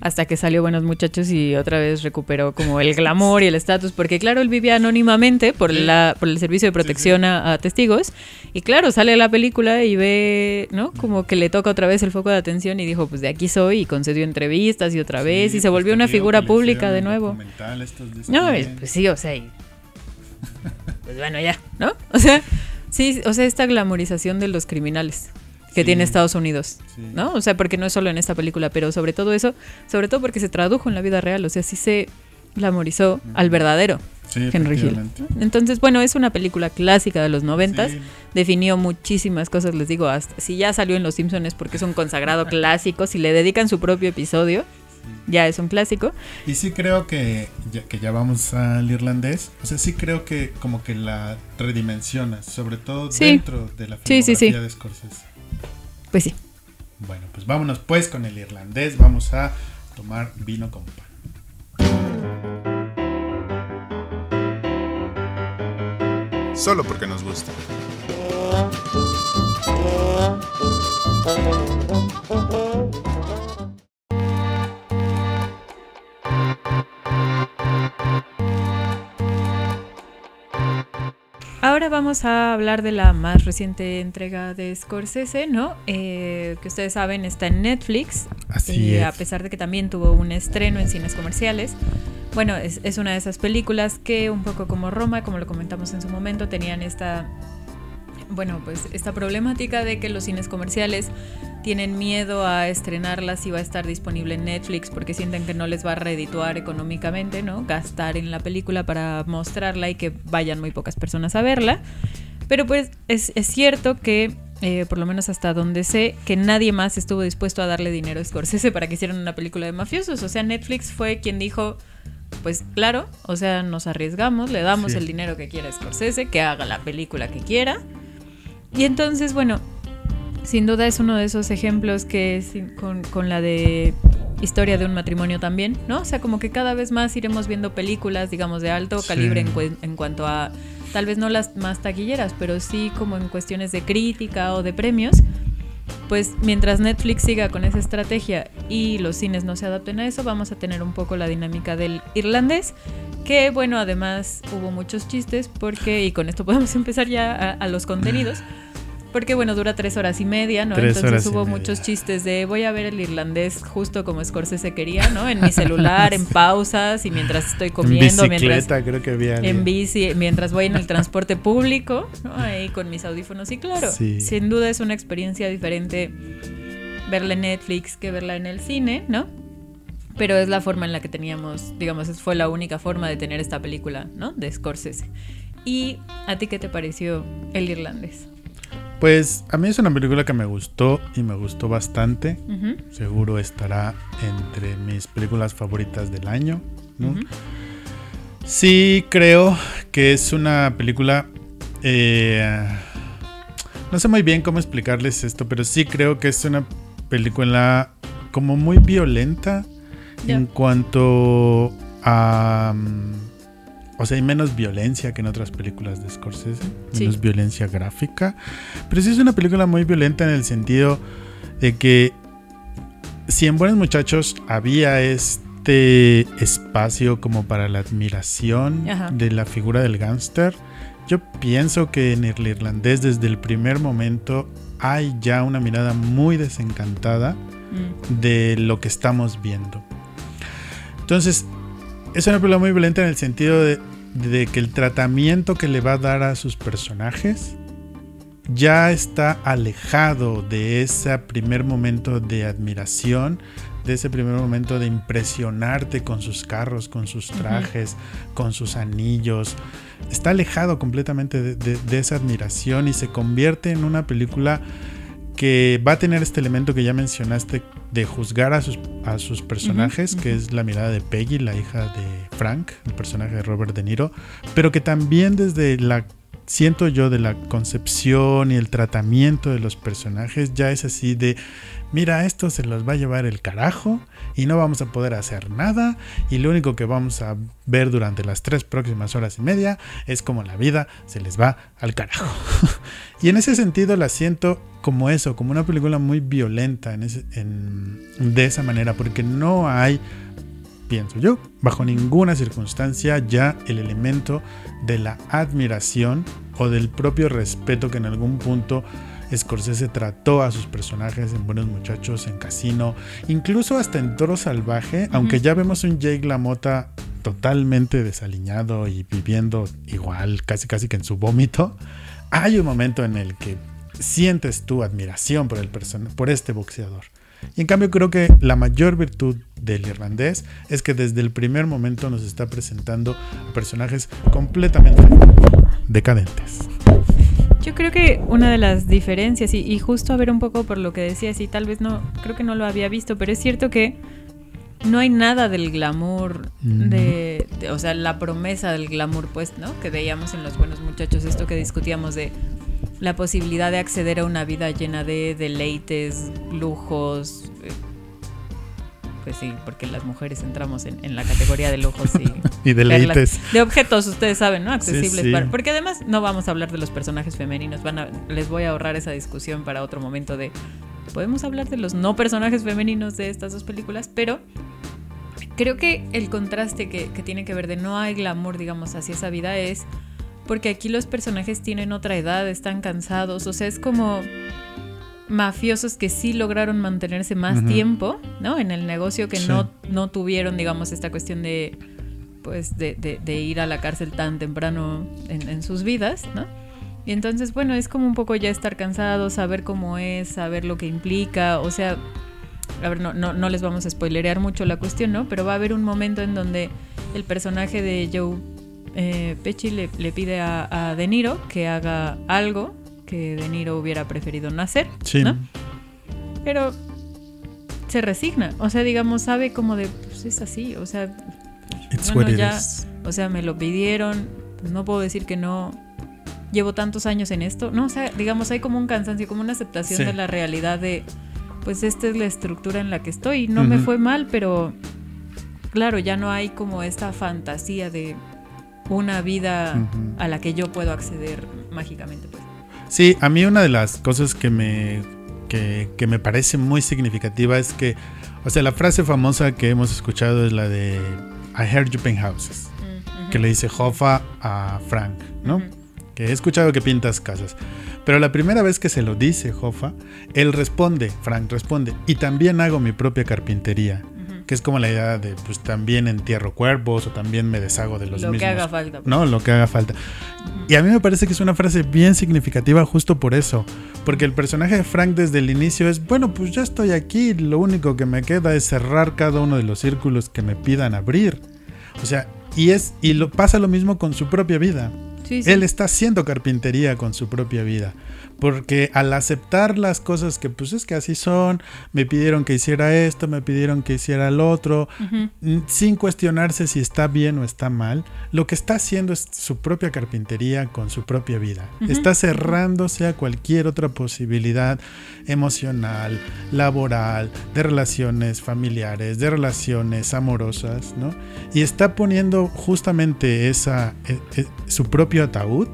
hasta que salió Buenos Muchachos y otra vez recuperó como el glamour y el estatus, porque claro, él vivía anónimamente por, la, por el servicio de protección A, testigos, y claro, sale a la película y ve, ¿no? Como que le toca otra vez el foco de atención y dijo, pues de aquí soy, y concedió entrevistas y otra vez, y se volvió una figura pública de nuevo. No, pues sí, o sea, pues bueno, ya, ¿no? O sea... Sí, o sea, esta glamorización de los criminales que Sí. tiene Estados Unidos, Sí. ¿no? O sea, porque no es solo en esta película, pero sobre todo eso, sobre todo porque se tradujo en la vida real, o sea, sí se glamorizó al verdadero Sí, Henry Hill. Entonces, bueno, es una película clásica de los noventas, definió muchísimas cosas, les digo, hasta si ya salió en Los Simpsons porque es un consagrado <laughs> clásico, si le dedican su propio episodio, ya es un clásico. Y sí creo que ya, que ya vamos al irlandés, o sea, sí creo que como que la redimensiona, sobre todo Sí. dentro de la Sí, sí, sí. filmografía de Scorsese. Pues sí. Bueno, pues vámonos pues con el irlandés, vamos a tomar vino con pan. Solo porque nos gusta. Ahora vamos a hablar de la más reciente entrega de Scorsese, ¿no? Eh, que ustedes saben está en Netflix. Así es. a pesar de que también tuvo un estreno en cines comerciales. Bueno, es, es una de esas películas que un poco como Roma, como lo comentamos en su momento, tenían esta, bueno, pues esta problemática de que los cines comerciales tienen miedo a estrenarlas y va a estar disponible en Netflix porque sienten que no les va a redituar económicamente, ¿no? Gastar en la película para mostrarla y que vayan muy pocas personas a verla. Pero pues es, es cierto que, eh, por lo menos hasta donde sé, que nadie más estuvo dispuesto a darle dinero a Scorsese para que hicieran una película de mafiosos. O sea, Netflix fue quien dijo, pues claro, o sea, nos arriesgamos, le damos Sí. el dinero que quiera a Scorsese, que haga la película que quiera. Y entonces, bueno, sin duda es uno de esos ejemplos que con, con la de historia de un matrimonio también, ¿no? O sea, como que cada vez más iremos viendo películas, digamos, de alto Sí. calibre en, en cuanto a, tal vez no las más taquilleras, pero sí como en cuestiones de crítica o de premios. Pues mientras Netflix siga con esa estrategia y los cines no se adapten a eso, vamos a tener un poco la dinámica del irlandés, que bueno, además hubo muchos chistes, porque, y con esto podemos <laughs> empezar ya a, a los contenidos, porque bueno, dura tres horas y media, ¿no? Tres Entonces hubo muchos chistes de voy a ver el irlandés justo como Scorsese quería, ¿no? En mi celular, en <laughs> pausas y mientras estoy comiendo, en mientras creo que había en bici, mientras voy en el transporte público, ¿no? ahí con mis audífonos. Y claro, Sí. sin duda es una experiencia diferente verla en Netflix que verla en el cine, ¿no? Pero es la forma en la que teníamos, digamos, fue la única forma de tener esta película, ¿no? De Scorsese. ¿Y a ti qué te pareció El Irlandés? Pues a mí es una película que me gustó y me gustó bastante. Seguro estará entre mis películas favoritas del año. ¿no? Sí, creo que es una película. eh, no sé muy bien cómo explicarles esto, pero sí creo que es una película como muy violenta En cuanto a. mm, o sea, hay menos violencia que en otras películas de Scorsese, Sí. menos violencia gráfica. Pero sí es una película muy violenta en el sentido de que si en Buenos Muchachos había este espacio como para la admiración Ajá. de la figura del gángster, yo pienso que en el irlandés desde el primer momento hay ya una mirada muy desencantada Mm, de lo que estamos viendo. Entonces, es una película muy violenta en el sentido de, de que el tratamiento que le va a dar a sus personajes ya está alejado de ese primer momento de admiración, de ese primer momento de impresionarte con sus carros, con sus trajes, con sus anillos. Está alejado completamente de, de- de esa admiración y se convierte en una película que va a tener este elemento que ya mencionaste de juzgar a sus, a sus personajes, que es la mirada de Peggy, la hija de Frank, el personaje de Robert De Niro, pero que también desde la, siento yo, de la concepción y el tratamiento de los personajes, ya es así de, mira, esto se los va a llevar el carajo y no vamos a poder hacer nada y lo único que vamos a ver durante las tres próximas horas y media es como la vida se les va al carajo. <laughs> y en ese sentido la siento como eso, como una película muy violenta en de esa manera, porque no hay, pienso yo, bajo ninguna circunstancia ya el elemento de la admiración o del propio respeto que en algún punto Scorsese trató a sus personajes en Buenos Muchachos, en Casino, incluso hasta en Toro Salvaje, aunque ya vemos un Jake LaMotta totalmente desaliñado y viviendo igual, casi casi que en su vómito. hay un momento en el que sientes tu admiración por, el por este boxeador. Y en cambio creo que la mayor virtud del irlandés es que desde el primer momento nos está presentando personajes completamente decadentes. Yo creo que una de las diferencias, y, justo a ver un poco por lo que decías, y tal vez no, creo que no lo había visto, pero es cierto que no hay nada del glamour, de, o sea, la promesa del glamour, pues, ¿no? Que veíamos en Los Buenos Muchachos, esto que discutíamos de la posibilidad de acceder a una vida llena de deleites, lujos, pues sí, porque las mujeres entramos en, la categoría <laughs> de lujos y, y deleites. de objetos, ustedes saben, ¿no? Accesibles Para, porque además no vamos a hablar de los personajes femeninos, van a, les voy a ahorrar esa discusión para otro momento de podemos hablar de los no personajes femeninos de estas dos películas, pero creo que el contraste que, que tiene que ver de no hay glamour, digamos, hacia esa vida es porque aquí los personajes tienen otra edad, están cansados, o sea, es como mafiosos que sí lograron mantenerse más tiempo, ¿no? En el negocio que no, no tuvieron, digamos, esta cuestión de, pues, de, de, ir a la cárcel tan temprano en, sus vidas, ¿no? Y entonces, bueno, es como un poco ya estar cansado, saber cómo es, saber lo que implica, o sea, a ver, no, no, no les vamos a spoilerear mucho la cuestión, ¿no? Pero va a haber un momento en donde el personaje de Joe eh, Pesci le, le pide a, a De Niro que haga algo que De Niro hubiera preferido no hacer, ¿no? Pero se resigna, o sea, digamos, sabe como de, pues es así, o sea, bueno, ya, o sea, me lo pidieron, pues no puedo decir que no, llevo tantos años en esto, no, o sea, digamos, hay como un cansancio, como una aceptación de la realidad de, pues esta es la estructura en la que estoy, no me fue mal, pero claro, ya no hay como esta fantasía de una vida a la que yo puedo acceder mágicamente. Sí, a mí una de las cosas que me, que, me parece muy significativa es que, o sea, la frase famosa que hemos escuchado es la de I heard you paint houses, mm, que le dice Hoffa a Frank, ¿no? Que he escuchado que pintas casas. Pero la primera vez que se lo dice Hoffa, él responde, Frank responde, y también hago mi propia carpintería que es como la idea de pues también entierro cuerpos o también me deshago de los mismos. Lo que haga falta. Pues. No, lo que haga falta. Y a mí me parece que es una frase bien significativa justo por eso, porque el personaje de Frank desde el inicio es, bueno, pues ya estoy aquí, lo único que me queda es cerrar cada uno de los círculos que me pidan abrir. O sea, y es y lo pasa lo mismo con su propia vida. Él está haciendo carpintería con su propia vida. Porque al aceptar las cosas que pues es que así son, me pidieron que hiciera esto, me pidieron que hiciera lo otro, sin cuestionarse si está bien o está mal, lo que está haciendo es su propia carpintería con su propia vida. Está cerrándose a cualquier otra posibilidad emocional, laboral, de relaciones familiares, de relaciones amorosas, ¿no? Y está poniendo justamente esa, e, e, su propio ataúd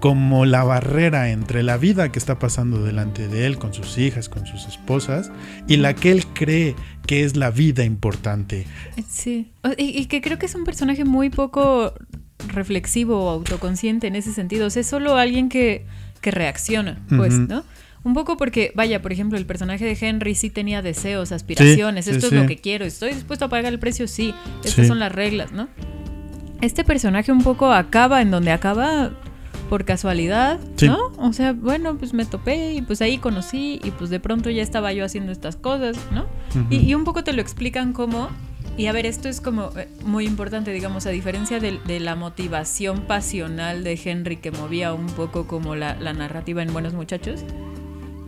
como la barrera entre la vida que está pasando delante de él con sus hijas, con sus esposas, y la que él cree que es la vida importante. Sí, y, que creo que es un personaje muy poco reflexivo o autoconsciente en ese sentido. O sea, es solo alguien que, que reacciona, pues, ¿no? Un poco porque, vaya, por ejemplo, el personaje de Henry sí tenía deseos, aspiraciones, esto es lo que quiero, estoy dispuesto a pagar el precio, sí, estas son las reglas, ¿no? Este personaje un poco acaba en donde acaba por casualidad, ¿no? O sea, bueno, pues me topé y pues ahí conocí y pues de pronto ya estaba yo haciendo estas cosas, ¿no? y, un poco te lo explican como... Y a ver, esto es como eh, muy importante, digamos, a diferencia de, la motivación pasional de Henry que movía un poco como la, narrativa en Buenos Muchachos.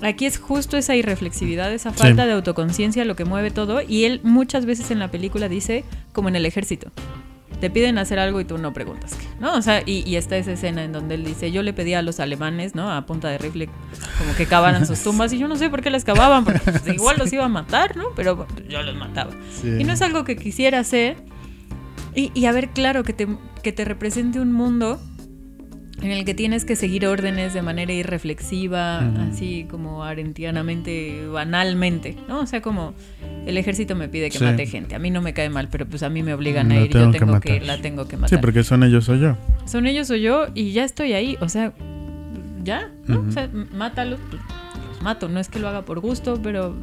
Aquí es justo esa irreflexividad, esa falta de autoconciencia lo que mueve todo. Y él muchas veces en la película dice, como en el ejército, te piden hacer algo y tú no preguntas qué, ¿no? O sea, y, está esa escena en donde él dice, yo le pedí a los alemanes, ¿no? A punta de rifle, como que cavaran sus <laughs> tumbas y yo no sé por qué las cavaban, porque pues, <laughs> igual los iba a matar, ¿no? Pero yo los mataba. Y no es algo que quisiera hacer. Y, y a ver, claro, que te, que te represente un mundo en el que tienes que seguir órdenes de manera irreflexiva, así como arentianamente, banalmente, ¿no? O sea, como el ejército me pide que mate gente. A mí no me cae mal, pero pues a mí me obligan a ir, yo tengo que, ir, la tengo que matar. Sí, porque son ellos o yo. Son ellos o yo y ya estoy ahí, o sea, ya, ¿no? O sea, mátalos, pues, los mato, no es que lo haga por gusto, pero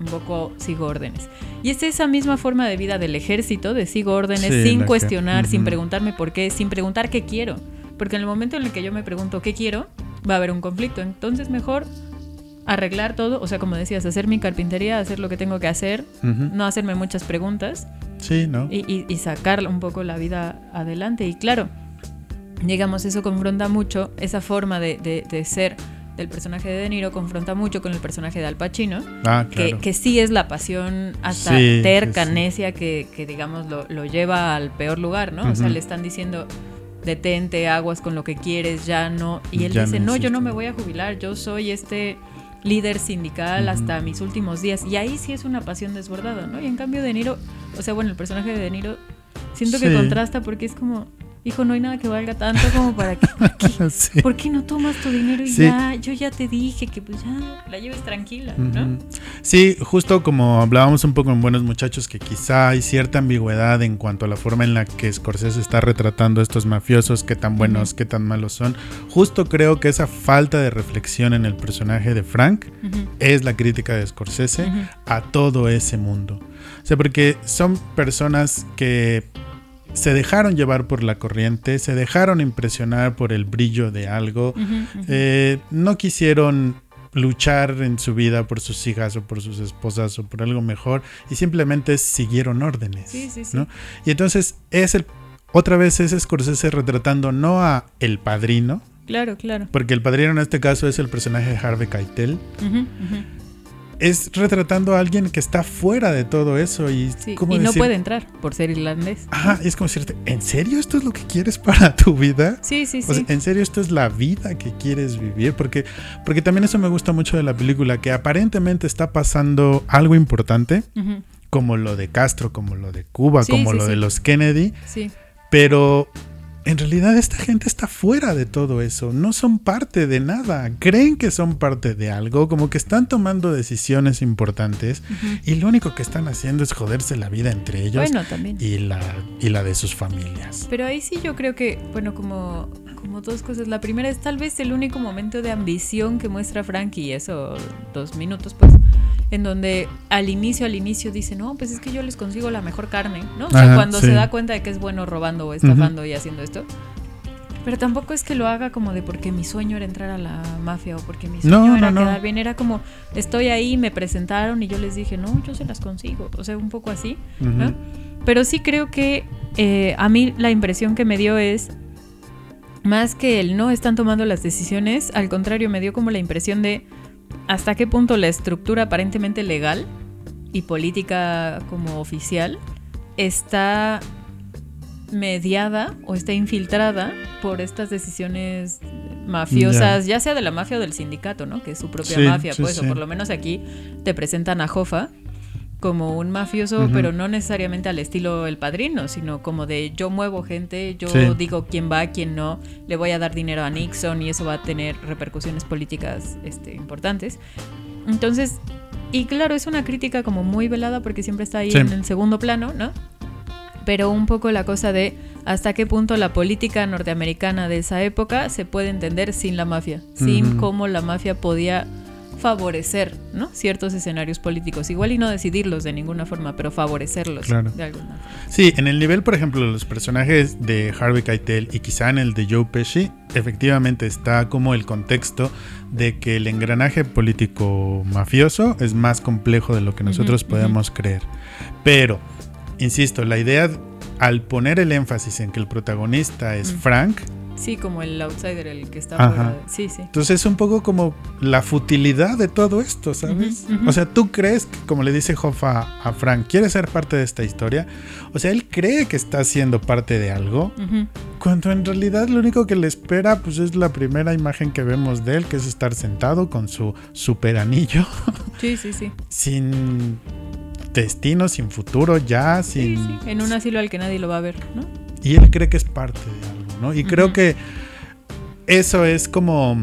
un poco sigo órdenes. Y es esa misma forma de vida del ejército, de sigo órdenes sin cuestionar, sin preguntarme por qué, sin preguntar qué quiero. Porque en el momento en el que yo me pregunto qué quiero, va a haber un conflicto. Entonces mejor arreglar todo, o sea, como decías, hacer mi carpintería, hacer lo que tengo que hacer, Ujú. no hacerme muchas preguntas Sí, ¿no? y, y- y sacar un poco la vida adelante. Y claro, digamos, eso confronta mucho, esa forma de, de- de ser del personaje de De Niro confronta mucho con el personaje de Al Pacino, Ah, que, claro. que sí es la pasión hasta Sí, terca, sí, necia, que, que, digamos lo, lo lleva al peor lugar, ¿no? O sea, le están diciendo, detente, aguas con lo que quieres, ya no. Y él Ya dice, no no, yo no me voy a jubilar, yo soy este líder sindical hasta mis últimos días. Y ahí sí es una pasión desbordada, ¿no? Y en cambio De Niro, o sea, bueno, el personaje de De Niro, siento que contrasta porque es como, hijo, no hay nada que valga tanto como para que... ¿por qué? <laughs> Sí. ¿Por qué no tomas tu dinero y Sí. ya? Yo ya te dije que pues ya la lleves tranquila, ¿no? Sí, justo como hablábamos un poco en Buenos Muchachos, que quizá hay cierta ambigüedad en cuanto a la forma en la que Scorsese está retratando a estos mafiosos, qué tan buenos, Ujú. qué tan malos son. Justo creo que esa falta de reflexión en el personaje de Frank es la crítica de Scorsese a todo ese mundo. O sea, porque son personas que se dejaron llevar por la corriente, se dejaron impresionar por el brillo de algo, eh, no quisieron luchar en su vida por sus hijas o por sus esposas o por algo mejor y simplemente siguieron órdenes. Sí, sí, sí. ¿no? Y entonces es el otra vez es Scorsese retratando no a el padrino, Claro, claro. porque el padrino en este caso es el personaje de Harvey Keitel. Es retratando a alguien que está fuera de todo eso y Sí, ¿cómo Y no puede entrar por ser irlandés. Ajá, es como decirte, ¿en serio esto es lo que quieres para tu vida? Sí, sí, sí. O sea, ¿en serio esto es la vida que quieres vivir? Porque, porque también eso me gusta mucho de la película, que aparentemente está pasando algo importante, como lo de Castro, como lo de Cuba, Sí, como sí, lo sí. de los Kennedy, Sí. pero en realidad esta gente está fuera de todo eso, no son parte de nada, creen que son parte de algo, como que están tomando decisiones importantes y lo único que están haciendo es joderse la vida entre ellos Bueno, también. y, la, y la de sus familias. Pero ahí sí yo creo que, bueno, como, como dos cosas. La primera es tal vez el único momento de ambición que muestra Frank y eso, dos minutos, pues, en donde al inicio, al inicio dice, no, pues es que yo les consigo la mejor carne, ¿no? O sea, Ajá, cuando sí. se da cuenta de que es bueno robando o estafando y haciendo esto. Pero tampoco es que lo haga como de porque mi sueño era entrar a la mafia o porque mi sueño No, era no, no. quedar bien. Era como, estoy ahí, me presentaron y yo les dije, no, yo se las consigo. O sea, un poco así. Pero sí creo que eh, a mí la impresión que me dio es, más que el no están tomando las decisiones, al contrario, me dio como la impresión de hasta qué punto la estructura aparentemente legal y política como oficial está mediada o está infiltrada por estas decisiones mafiosas, ya sea de la mafia o del sindicato, ¿no? Que es su propia Sí, mafia, sí, pues, sí. o por lo menos aquí te presentan a Jofa como un mafioso, pero no necesariamente al estilo El Padrino, sino como de yo muevo gente, yo Sí. digo quién va, quién no, le voy a dar dinero a Nixon y eso va a tener repercusiones políticas este, importantes. Entonces, y claro, es una crítica como muy velada porque siempre está ahí Sí. en el segundo plano, ¿no? Pero un poco la cosa de hasta qué punto la política norteamericana de esa época se puede entender sin la mafia, sin cómo la mafia podía favorecer, ¿no? Ciertos escenarios políticos, igual y no decidirlos de ninguna forma, pero favorecerlos Claro. de alguna forma. Sí, en el nivel, por ejemplo, de los personajes de Harvey Keitel y quizá en el de Joe Pesci, efectivamente está como el contexto de que el engranaje político mafioso es más complejo de lo que nosotros podemos creer. Pero, insisto, la idea al poner el énfasis en que el protagonista es Mm. Frank, Sí, como el outsider, el que está fuera. de- Sí, sí. entonces es un poco como la futilidad de todo esto, ¿sabes? O sea, tú crees que, como le dice Hoffa a Frank, ¿quieres ser parte de esta historia? O sea, él cree que está siendo parte de algo, cuando en realidad lo único que le espera pues es la primera imagen que vemos de él, que es estar sentado con su super anillo, Sí, sí, sí. <laughs> sin destino, sin futuro ya, Sí, sin... sí. En un asilo al que nadie lo va a ver, ¿no? Y él cree que es parte de algo, ¿no? Y creo que eso es como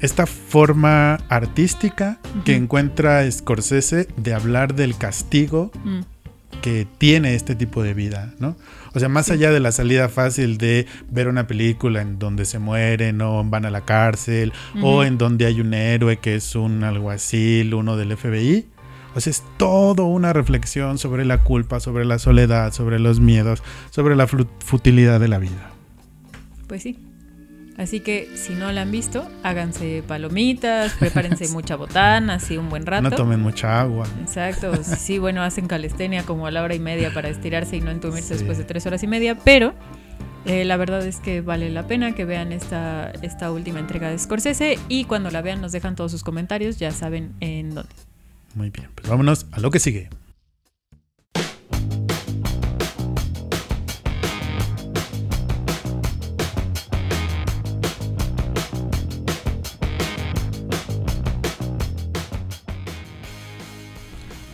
esta forma artística que encuentra Scorsese de hablar del castigo Mm. que tiene este tipo de vida, ¿no? O sea, más Sí. allá de la salida fácil de ver una película en donde se mueren o van a la cárcel o en donde hay un héroe que es un alguacil, uno del FBI. O sea, es todo una reflexión sobre la culpa, sobre la soledad, sobre los miedos, sobre la futilidad de la vida. Pues sí. Así que si no la han visto, háganse palomitas, prepárense <laughs> <laughs> mucha botana, así un buen rato. No tomen mucha agua. Exacto, sí, bueno, hacen calistenia como a la hora y media para estirarse y no entumirse Sí. después de tres horas y media, pero eh, la verdad es que vale la pena que vean esta, esta última entrega de Scorsese y cuando la vean nos dejan todos sus comentarios, ya saben en dónde. Muy bien, pues vámonos a lo que sigue.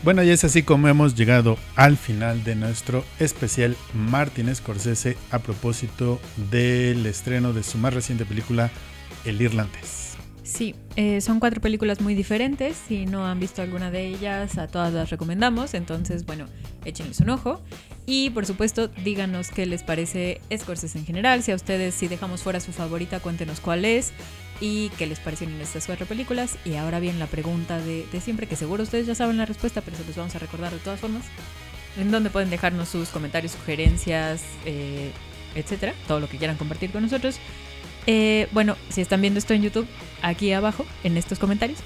Bueno, y es así como hemos llegado al final de nuestro especial Martin Scorsese a propósito del estreno de su más reciente película, El Irlandés. Sí, eh, son cuatro películas muy diferentes. Si no han visto alguna de ellas, a todas las recomendamos. Entonces, bueno, échenles un ojo. Y por supuesto, díganos qué les parece Scorsese en general. Si a ustedes, si dejamos fuera su favorita, cuéntenos cuál es y qué les parecieron estas cuatro películas. Y ahora bien, la pregunta de, de siempre, que seguro ustedes ya saben la respuesta, pero se los vamos a recordar de todas formas. En donde pueden dejarnos sus comentarios, sugerencias, eh, etcétera, todo lo que quieran compartir con nosotros. Eh, bueno, si están viendo esto en YouTube, aquí abajo, en estos comentarios,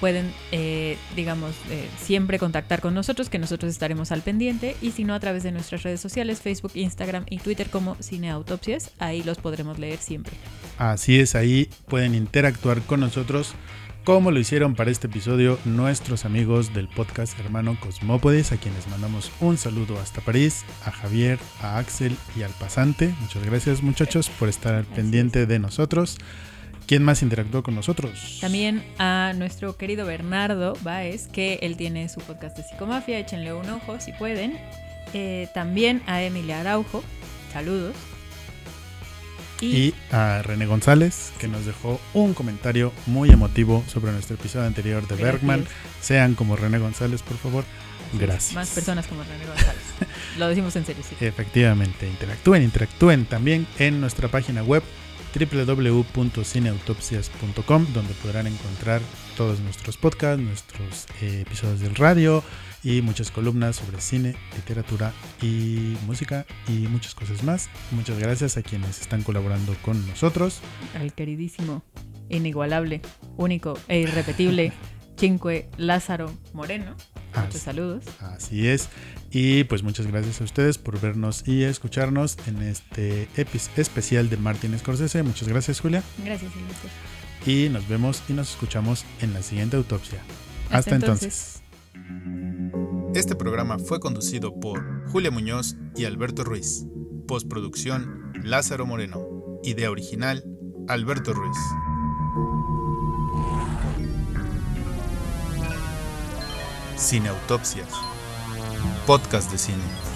pueden, eh, digamos, eh, siempre contactar con nosotros, que nosotros estaremos al pendiente, y si no, a través de nuestras redes sociales, Facebook, Instagram y Twitter como Cineautopsias, ahí los podremos leer siempre. Así es, ahí pueden interactuar con nosotros como lo hicieron para este episodio nuestros amigos del podcast hermano Cosmópodes, a quienes mandamos un saludo hasta París, a Javier, a Axel y al pasante. Muchas gracias muchachos por estar pendiente de nosotros. ¿Quién más interactuó con nosotros? También a nuestro querido Bernardo Baez, que él tiene su podcast de Psicomafia, échenle un ojo si pueden. Eh, también a Emilia Araujo, saludos. Y a René González, que nos dejó un comentario muy emotivo sobre nuestro episodio anterior de Gracias. Bergman. Sean como René González, por favor. Gracias. Más personas como René González. <laughs> Lo decimos en serio, sí. Efectivamente, interactúen, interactúen también en nuestra página web www.cineautopsias.com donde podrán encontrar todos nuestros podcasts, nuestros eh, episodios del radio y muchas columnas sobre cine, literatura y música y muchas cosas más. Muchas gracias a quienes están colaborando con nosotros. Al queridísimo, inigualable, único e irrepetible <laughs> Chinque Lázaro Moreno. Muchos Así- saludos. Así es. Y pues muchas gracias a ustedes por vernos y escucharnos en este especial de Martin Scorsese. Muchas gracias Julia. Gracias, Silvestre. Y nos vemos y nos escuchamos en la siguiente autopsia. Hasta Hasta, entonces. Este programa fue conducido por Julia Muñoz y Alberto Ruiz. Postproducción Lázaro Moreno. Idea original Alberto Ruiz. Cineautopsias. Podcast de cine.